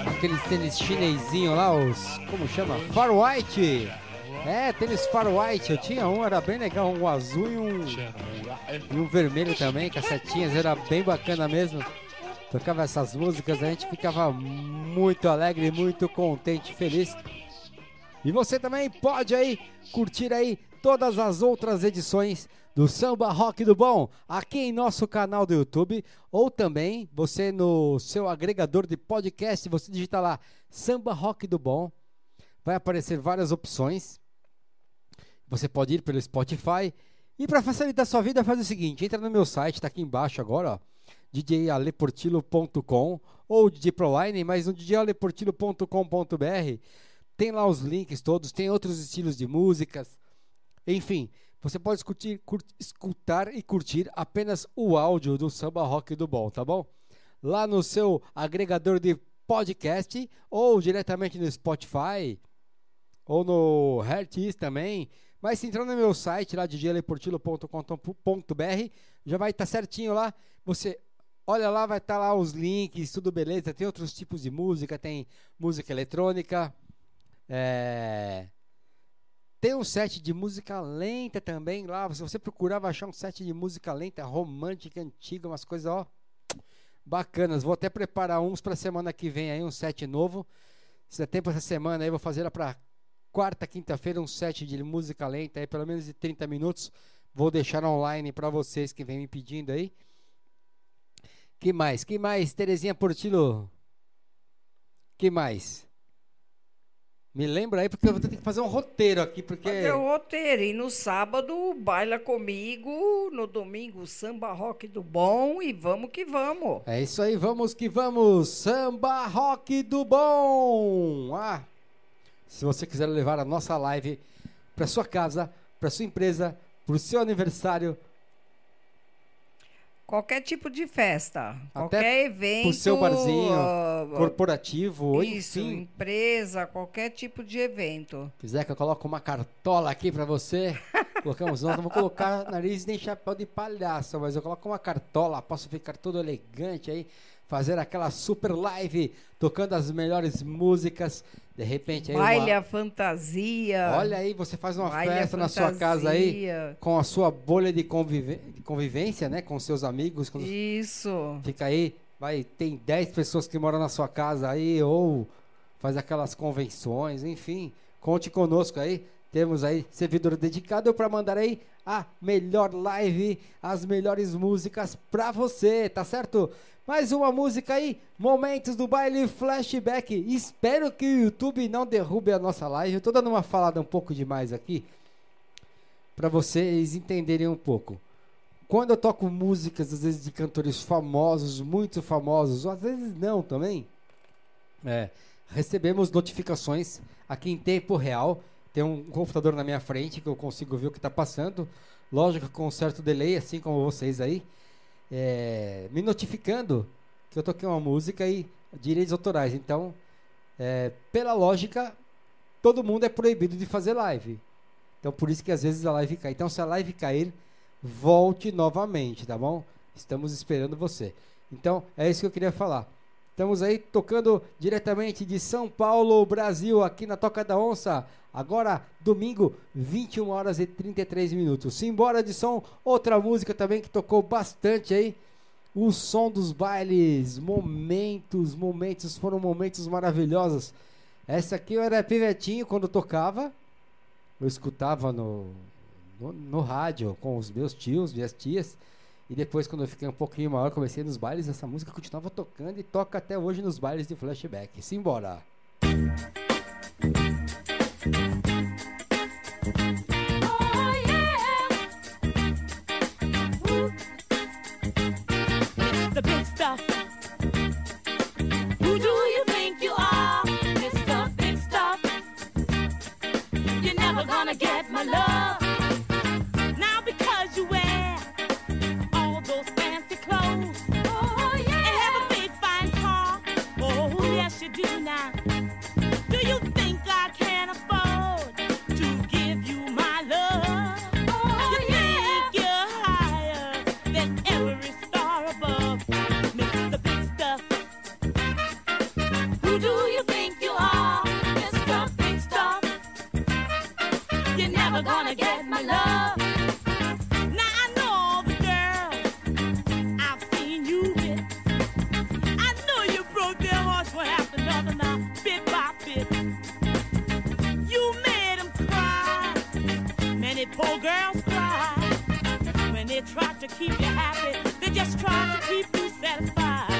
Aqueles tênis chinesinho lá, os. Como chama? Far White! É, tênis Far White. Eu tinha um, era bem legal, um azul e um. E um vermelho também, cacetinhas, era bem bacana mesmo. Tocava essas músicas, a gente ficava muito alegre, muito contente, feliz. E você também pode aí curtir aí todas as outras edições do Samba Rock do Bom aqui em nosso canal do YouTube ou também você no seu agregador de podcast, você digita lá Samba Rock do Bom, vai aparecer várias opções. Você pode ir pelo Spotify e para facilitar sua vida faz o seguinte, entra no meu site, está aqui embaixo agora, djaleportilo.com ou DJ Proline, mas no djaleportilo.com.br tem lá os links todos, tem outros estilos de músicas. Enfim, você pode escutar, escutar e curtir apenas o áudio do samba rock do bom, tá bom? Lá no seu agregador de podcast ou diretamente no Spotify ou no Heartis também. Mas se entrar no meu site lá djleportilo.com.br já vai estar tá certinho lá. Você olha lá, vai estar tá lá os links, tudo beleza. Tem outros tipos de música, tem música eletrônica, é... Tem um set de música lenta também lá. Se você procurar, vai achar um set de música lenta, romântica, antiga, umas coisas, ó, bacanas. Vou até preparar uns pra semana que vem aí, um set novo. Se der tempo essa semana aí, vou fazer pra quarta, quinta-feira, um set de música lenta aí, pelo menos de 30 minutos. Vou deixar online pra vocês que vem me pedindo aí. Que mais? Que mais, Terezinha Portillo? Que mais? Me lembra aí, porque eu vou ter que fazer um roteiro aqui, porque... Fazer o roteiro. E no sábado, baila comigo. No domingo, samba rock do bom. E vamos que vamos. É isso aí, vamos que vamos! Samba Rock do Bom! Ah, se você quiser levar a nossa live para sua casa, para sua empresa, para o seu aniversário, Qualquer tipo de festa. Até qualquer evento. pro seu barzinho, ah, corporativo, Isso, enfim. empresa, qualquer tipo de evento. quiser que eu coloque uma cartola aqui para você, colocamos, nós não vou colocar nariz nem chapéu de palhaço, mas eu coloco uma cartola, posso ficar todo elegante aí, fazer aquela super live, tocando as melhores músicas, de repente aí uma- Baile a fantasia. Olha aí, você faz uma Baile festa na sua casa aí, com a sua bolha de, de convivência, né? Com seus amigos. Com... Isso. Fica aí, vai, tem 10 pessoas que moram na sua casa aí, ou faz aquelas convenções, enfim. Conte conosco aí. Temos aí servidor dedicado para mandar aí a melhor live, as melhores músicas pra você, tá certo? Mais uma música aí, Momentos do Baile Flashback. Espero que o YouTube não derrube a nossa live. Eu tô dando uma falada um pouco demais aqui para vocês entenderem um pouco. Quando eu toco músicas, às vezes de cantores famosos, muito famosos, ou às vezes não também, é, recebemos notificações aqui em tempo real. Tem um computador na minha frente que eu consigo ver o que está passando. Lógico, com um certo delay, assim como vocês aí, é, me notificando que eu toquei uma música e direitos autorais. Então, é, pela lógica, todo mundo é proibido de fazer live. Então, por isso que às vezes a live cai. Então, se a live cair, volte novamente, tá bom? Estamos esperando você. Então, é isso que eu queria falar. Estamos aí tocando diretamente de São Paulo, Brasil, aqui na Toca da Onça. Agora, domingo, 21 horas e 33 minutos. Simbora de som, outra música também que tocou bastante aí. O som dos bailes, momentos, momentos, foram momentos maravilhosos. Essa aqui eu era pivetinho quando tocava. Eu escutava no, no, no rádio com os meus tios, minhas tias. E depois, quando eu fiquei um pouquinho maior, comecei nos bailes, essa música continuava tocando e toca até hoje nos bailes de flashback. Simbora! gonna get my love. Now. Many poor girls cry. When they try to keep you happy, they just try to keep you satisfied.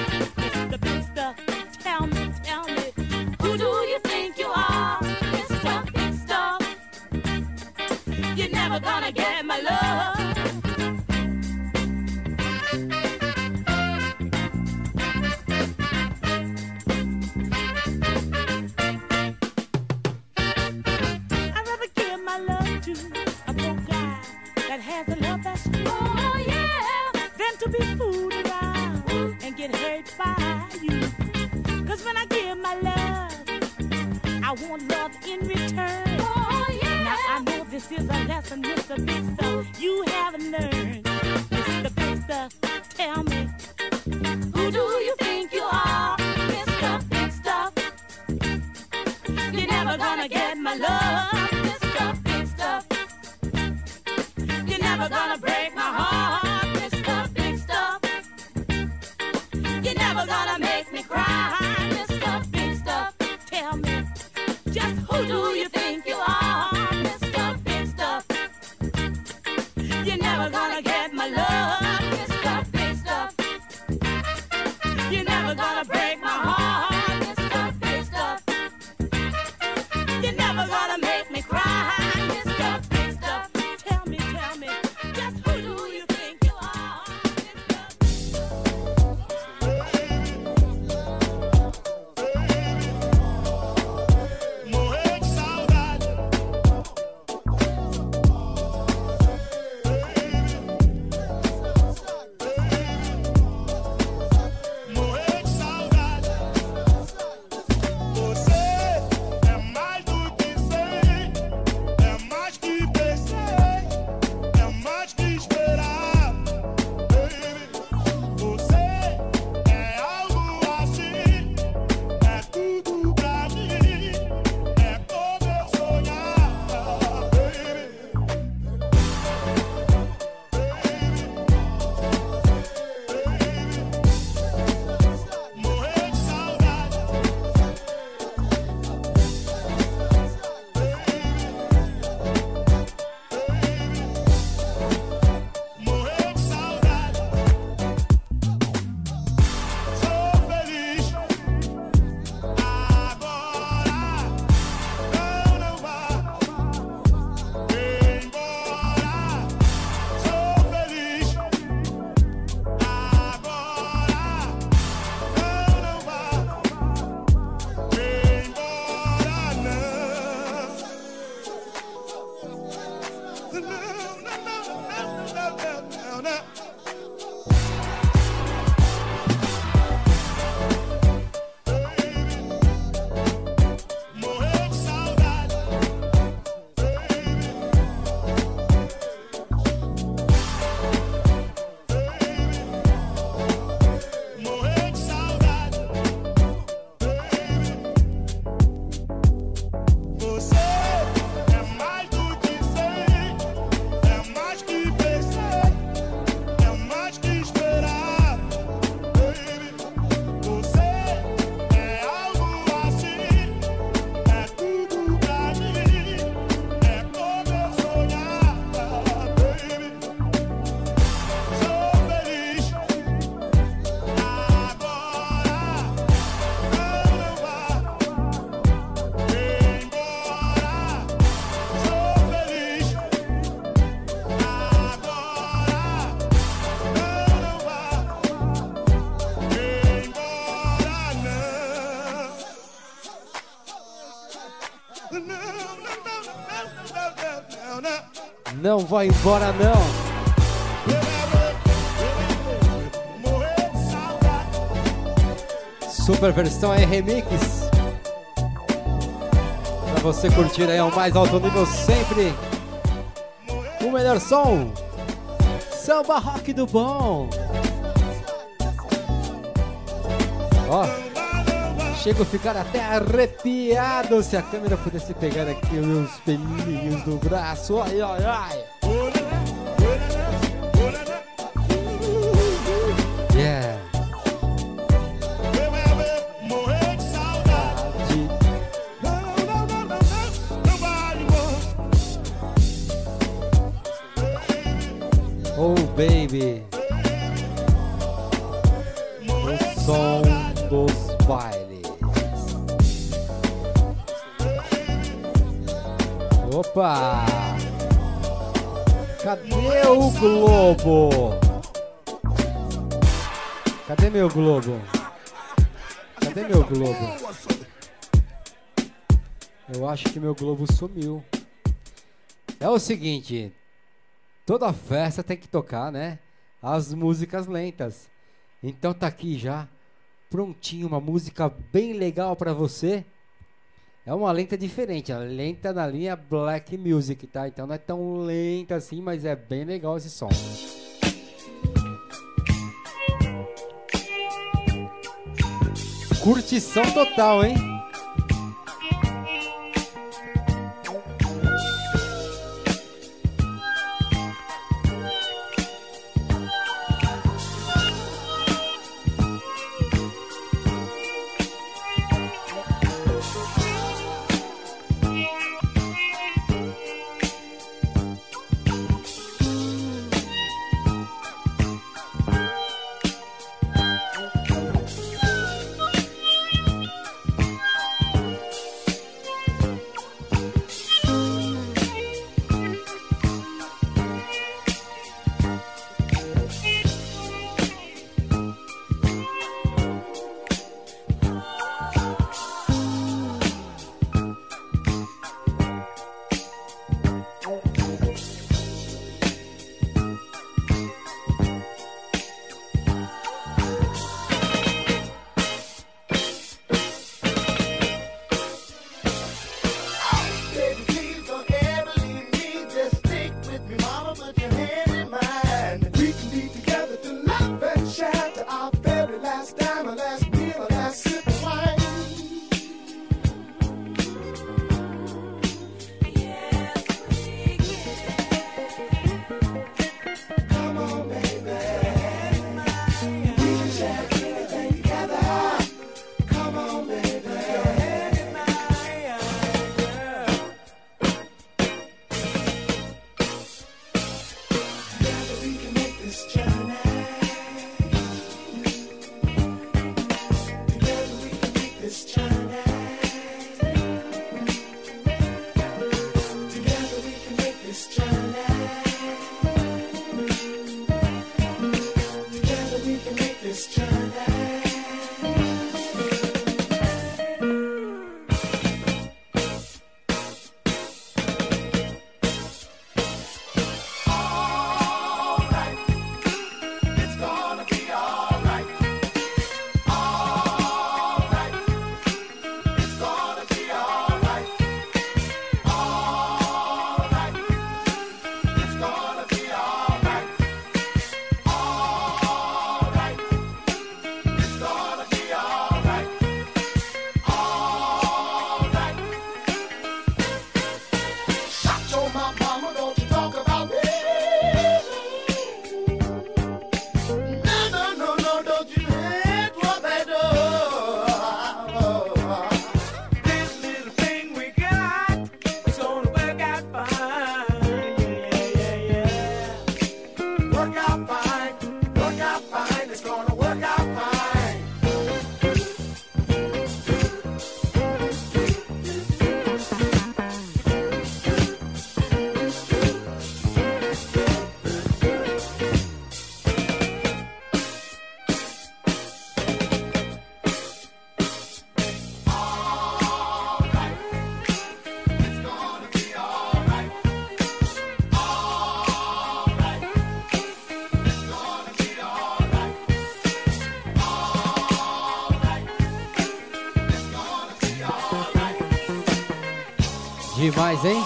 Vai embora não. Super versão aí, remix. Pra você curtir aí ao mais alto nível sempre. O melhor som. Samba rock do bom. Ó. Chego a ficar até arrepiado se a câmera pudesse pegar aqui os pelinhos do braço. Ai, ai, ai. Globo? Cadê meu globo? Eu acho que meu globo sumiu. É o seguinte, toda festa tem que tocar, né? As músicas lentas. Então tá aqui já, prontinho, uma música bem legal pra você. É uma lenta diferente, a lenta na linha Black Music, tá? Então não é tão lenta assim, mas é bem legal esse som. Curtição total, hein? Demais, hein?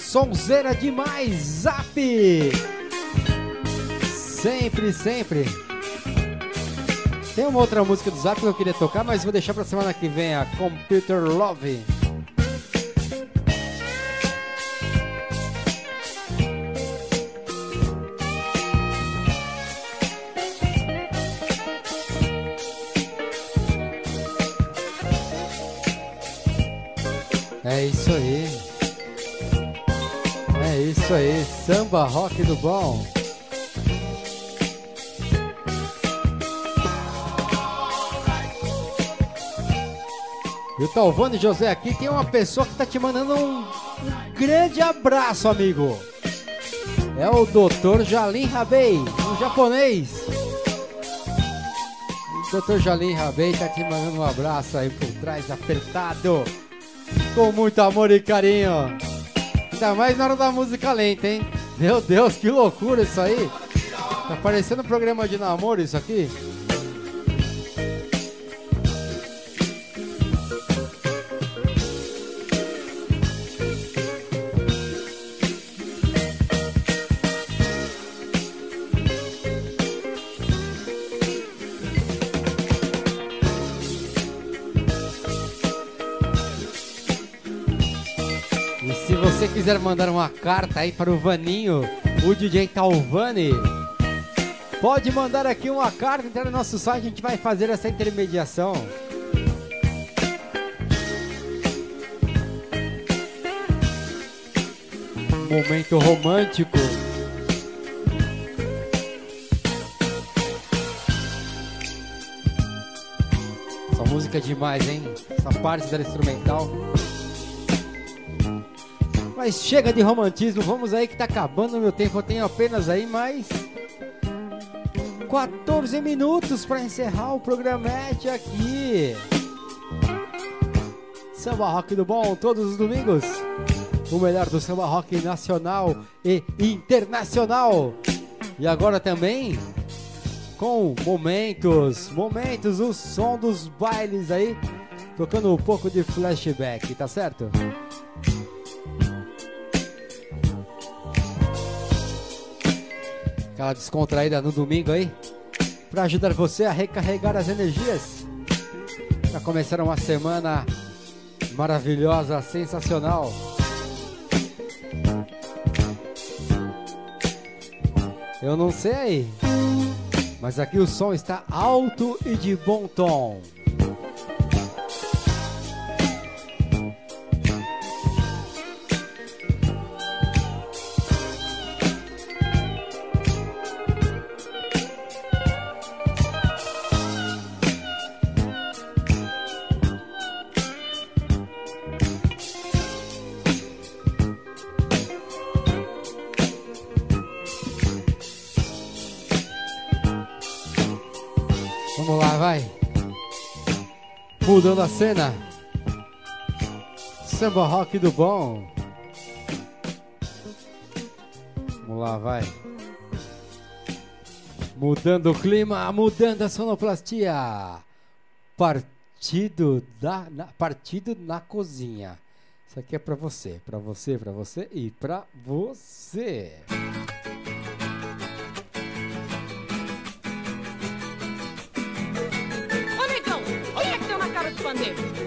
Sonzeira demais, Zap! Sempre, sempre. Tem uma outra música do Zap que eu queria tocar, mas vou deixar pra semana que vem, a Computer Love. Rock do bom. E o Talvani José aqui tem uma pessoa que tá te mandando um, um grande abraço, amigo. É o Dr. Jalim Rabei, um japonês. O Dr. Jalim Rabei tá te mandando um abraço aí por trás, apertado. Com muito amor e carinho. Ainda mais na hora da música lenta, hein? Meu Deus, que loucura isso aí. Tá parecendo um programa de namoro isso aqui. Quiser mandar uma carta aí para o Vaninho, o DJ Talvani, pode mandar aqui uma carta, entrar no nosso site, a gente vai fazer essa intermediação. Momento romântico. Essa música é demais, hein? Essa parte dela instrumental. Mas chega de romantismo, vamos aí que tá acabando o meu tempo. Eu tenho apenas aí mais 14 minutos para encerrar o programete aqui. Samba Rock do Bom, todos os domingos. O melhor do samba rock nacional e internacional. E agora também com momentos, momentos, o som dos bailes aí, tocando um pouco de flashback, tá certo? Aquela descontraída no domingo aí, para ajudar você a recarregar as energias. Para começar uma semana maravilhosa, sensacional. Eu não sei mas aqui o som está alto e de bom tom. Cena. Samba rock do bom. Vamos lá, vai. Mudando o clima, mudando a sonoplastia. Partido da na, partido na cozinha. Isso aqui é pra você, pra você, pra você e pra você. Deu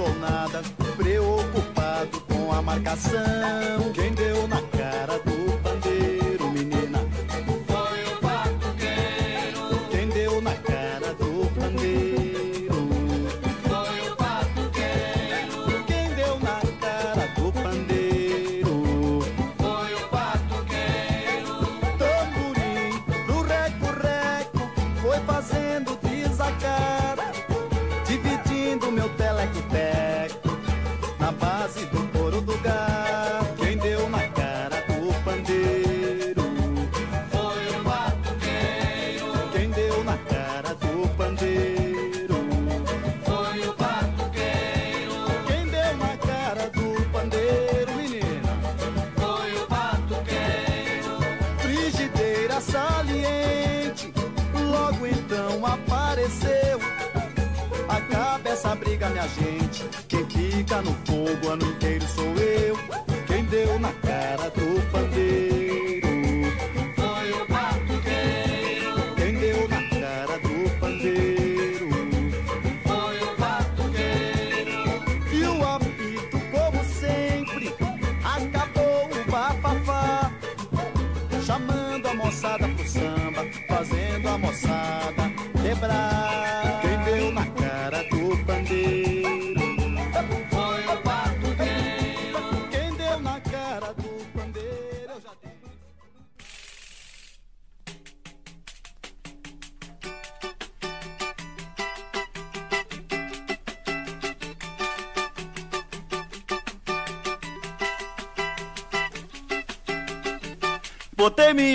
escutou nada, preocupado com a marcação. Quem deu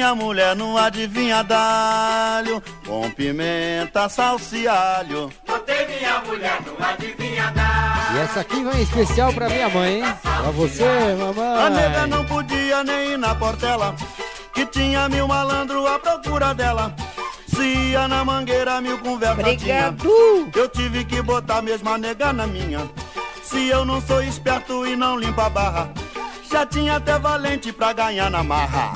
minha mulher no adivinhadalho Com pimenta, salsa e alho botei minha mulher no adivinhadar. E essa aqui vai especial pra minha mãe, hein? Pra você, A nega mamãe. não podia nem ir na portela Que tinha mil malandro à procura dela Se ia na mangueira, mil conversa Obrigado. tinha Eu tive que botar mesmo a nega na minha Se eu não sou esperto e não limpo a barra Já tinha até valente pra ganhar na marra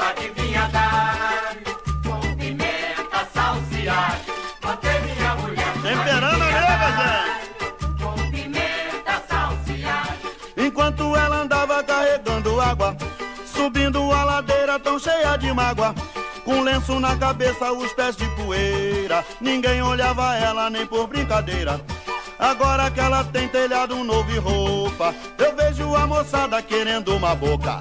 Adivinhadar. Com pimenta, salsa alho. Botei minha mulher no Temperando a nega, gente Com pimenta, alho. Enquanto ela andava carregando água, subindo a ladeira tão cheia de mágoa. Com lenço na cabeça, os pés de poeira. Ninguém olhava ela nem por brincadeira. Agora que ela tem telhado novo e roupa, eu vejo a moçada querendo uma boca.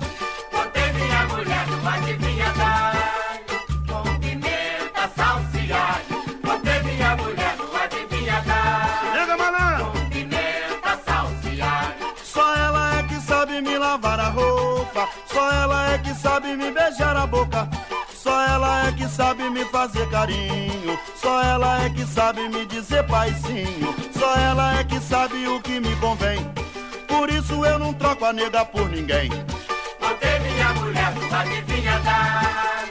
Fazer carinho. Só ela é que sabe me dizer paizinho. Só ela é que sabe o que me convém. Por isso eu não troco a nega por ninguém. Botei minha mulher no adivinhadar.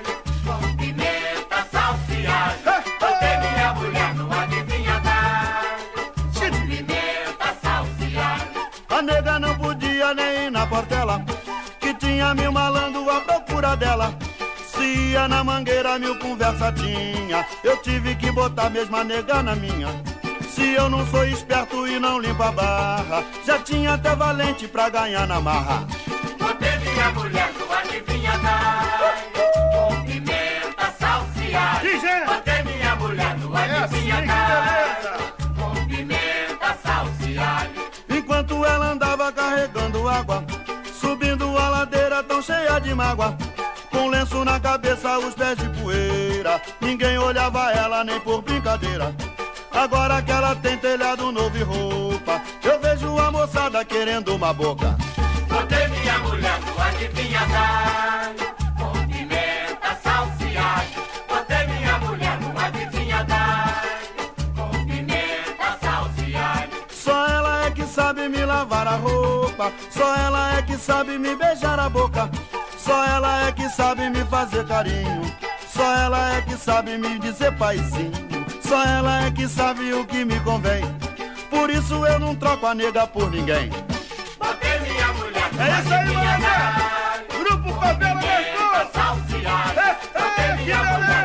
Com pimenta, salsa alho. Botei minha mulher no adivinhadar. Com pimenta, salsa alho. A nega não podia nem ir na portela, que tinha mil malandro à procura dela. Na mangueira, mil conversa tinha. Eu tive que botar mesmo a nega na minha. Se eu não sou esperto e não limpo a barra, já tinha até valente pra ganhar na marra. Botei minha mulher no adivinhadar. Com pimenta, salsa alho. Botei minha mulher no adivinhadar. Com pimenta, salsa e alho. Enquanto ela andava carregando água, subindo a ladeira tão cheia de mágoa. De poeira. Ninguém olhava ela nem por brincadeira. Agora que ela tem telhado novo e roupa, eu vejo a moçada querendo uma boca. Botei minha mulher no adivinhadar. Com pimenta, salsa alho. Botei minha mulher no adivinhadar. Com pimenta, salsa alho. Só ela é que sabe me lavar a roupa. Só ela é que sabe me beijar a boca. Só ela é que sabe me fazer carinho. Só ela é que sabe me dizer paizinho. Só ela é que sabe o que me convém. Por isso eu não troco a nega por ninguém. Botei minha mulher É isso aí, adivinhadar. Grupo Favela Pimenta, salsa e alho.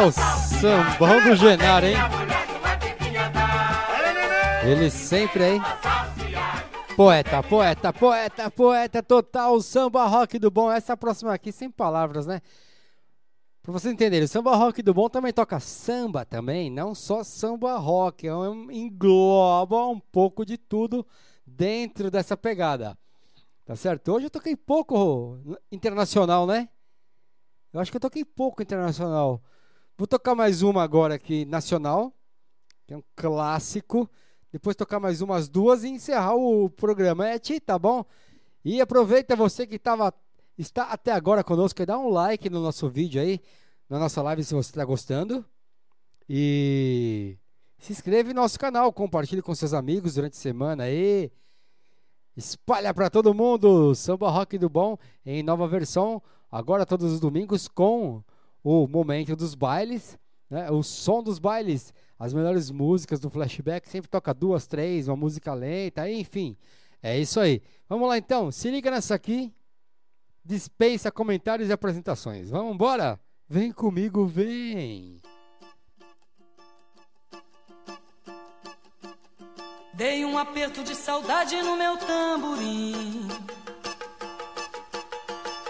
O sambão do Genaro, hein? Ele sempre, hein? Poeta, poeta, poeta, poeta total, samba rock do bom. Essa próxima aqui, sem palavras, né? Pra vocês entenderem, o samba rock do bom também toca samba também, não só samba rock, é engloba um pouco de tudo dentro dessa pegada. Tá certo? Hoje eu toquei pouco internacional, né? Eu acho que eu toquei pouco internacional. Vou tocar mais uma agora aqui, nacional, que é um clássico. Depois tocar mais umas duas e encerrar o programa. É, Ti, tá bom? E aproveita você que tava, está até agora conosco e dá um like no nosso vídeo aí, na nossa live se você está gostando. E se inscreve no nosso canal, compartilhe com seus amigos durante a semana aí. Espalha para todo mundo! Samba Rock do Bom em nova versão, agora todos os domingos com o momento dos bailes, né? o som dos bailes, as melhores músicas do flashback, sempre toca duas, três, uma música lenta, enfim. É isso aí. Vamos lá então, se liga nessa aqui. Dispensa comentários e apresentações. Vamos embora? Vem comigo, vem! Dei um aperto de saudade no meu tamborim.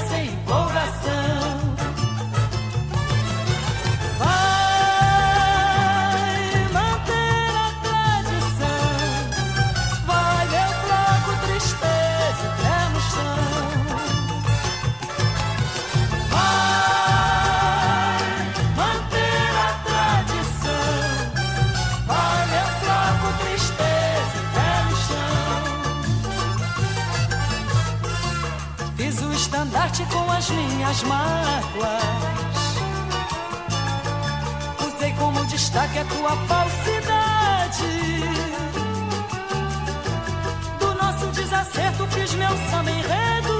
Sem empolgação. Com as minhas mágoas. Usei como destaque a tua falsidade. Do nosso desacerto fiz meu samba enredo.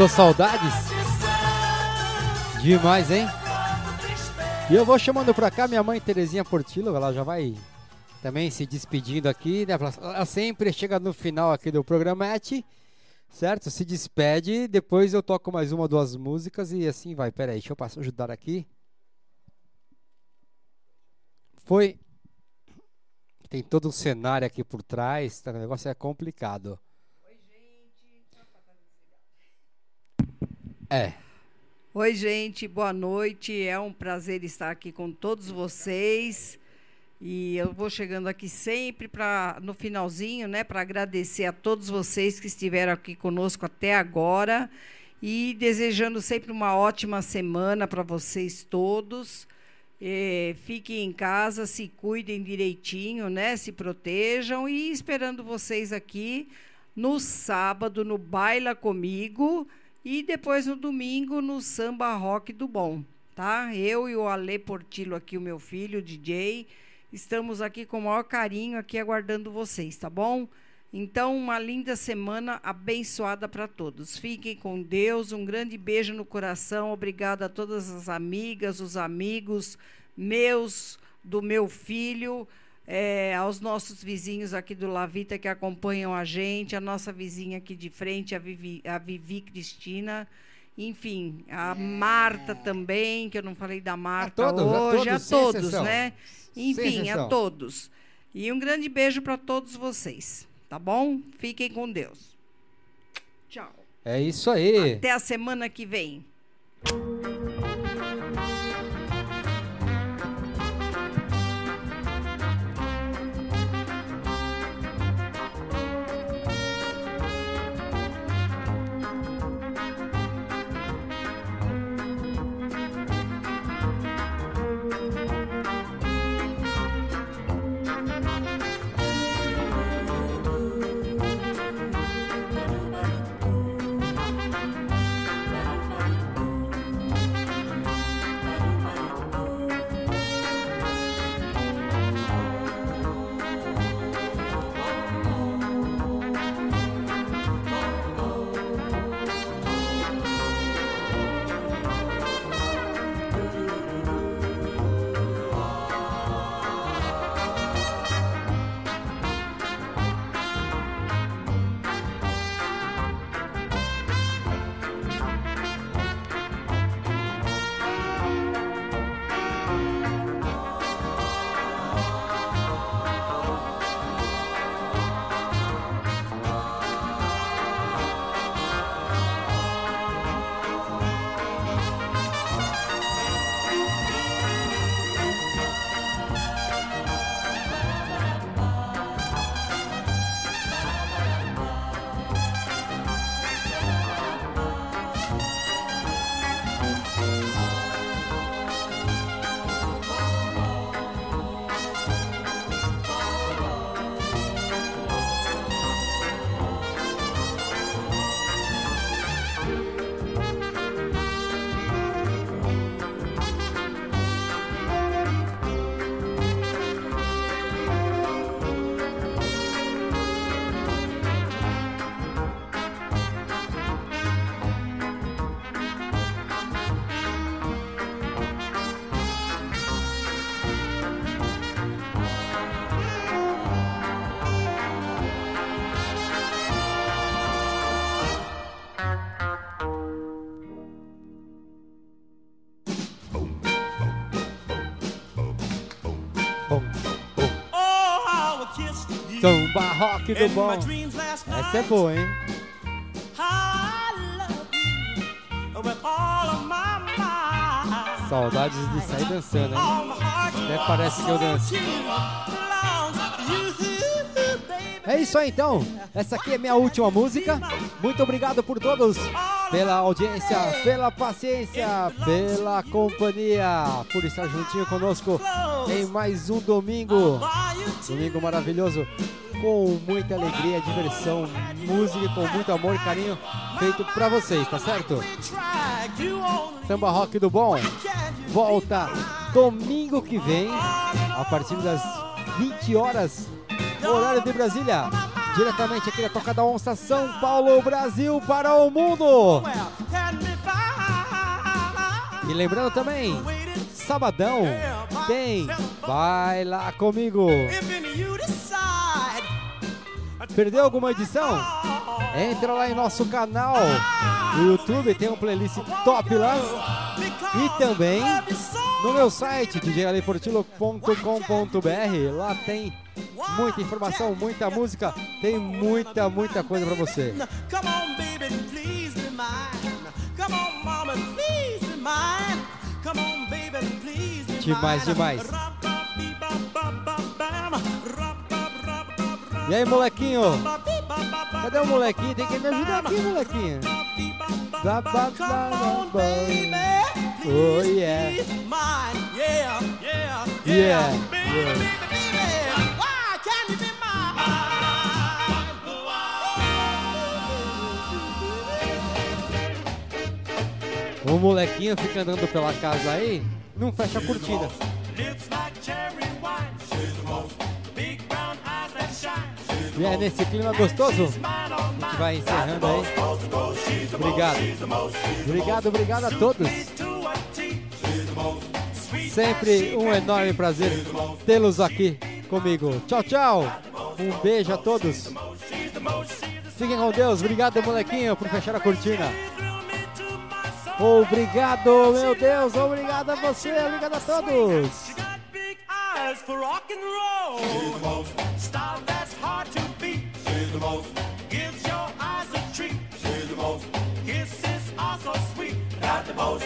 Matou saudades? Demais, hein? E eu vou chamando pra cá minha mãe Terezinha Portillo, ela já vai também se despedindo aqui, né? Ela- sempre chega no final aqui do programete, certo? Se despede, depois eu toco mais uma, duas músicas e assim vai. Pera aí, deixa eu passar, ajudar aqui. Foi. Tem todo um cenário aqui por trás, tá? o negócio é complicado. É. Oi, gente, boa noite. É um prazer estar aqui com todos vocês. E eu vou chegando aqui sempre para no finalzinho, né, para agradecer a todos vocês que estiveram aqui conosco até agora e desejando sempre uma ótima semana para vocês todos, Eh, fiquem em casa, se cuidem direitinho, né? Se protejam e esperando vocês aqui no sábado no Baila Comigo e depois no domingo no Samba Rock do Bom, tá? Eu e o Ale Portillo aqui, o meu filho, o DJ, estamos aqui com o maior carinho aqui aguardando vocês, tá bom? Então, uma linda semana abençoada para todos. Fiquem com Deus. Um grande beijo no coração. Obrigada a todas as amigas, os amigos meus, do meu filho, eh, aos nossos vizinhos aqui do Lavita que acompanham a gente, a nossa vizinha aqui de frente, a Vivi, a Vivi Cristina. Enfim, a Marta também, que eu não falei da Marta todos, a hoje, todos, a todos, exceção. né? Enfim, a todos. E um grande beijo para todos vocês, tá bom? Fiquem com Deus. Tchau. É isso aí. Até a semana que vem. Rock do bom. Essa é boa, hein? Saudades de sair dançando, hein? Até parece que eu danço. É isso aí então. Essa aqui é minha última música. Muito obrigado por todos, pela audiência, pela paciência, pela companhia, por estar juntinho conosco em mais um domingo. Domingo maravilhoso, com muita alegria, diversão, música com muito amor e carinho feito pra vocês, tá certo? Samba Rock do Bom volta domingo que vem, a partir das 20 horas, horário de Brasília. Diretamente aqui da Toca da Onça, São Paulo, Brasil, para o mundo. E lembrando também, sabadão tem Vai Lá Comigo. Perdeu alguma edição? Entra lá em nosso canal no YouTube, tem um playlist top lá. E também no meu site, djaleportilo.com.br. Lá tem muita informação, muita música, tem muita, muita coisa pra você. Come on, baby, please be mine. Come on, mama, please be mine. Come on, baby, please be Demais, mine. demais. E aí, molequinho? Cadê o molequinho? Tem que me ajudar aqui, molequinho. Ba, ba, ba, ba. Oh yeah. Yeah, yeah, Yeah. O molequinho fica andando pela casa aí, não fecha a cortina. E é nesse clima gostoso, a gente vai encerrando aí. Obrigado. Obrigado, obrigado a todos. Sempre um enorme prazer tê-los aqui comigo. Tchau, tchau. Um beijo a todos. Fiquem com Deus. Obrigado, molequinho, por fechar a cortina. Obrigado, meu Deus. Obrigado a você. Obrigado a todos. Eyes for rock and roll. She's the boss. Style that's hard to beat. She's the most. Gives your eyes a treat. She's the most. Kisses are so sweet. Got the most,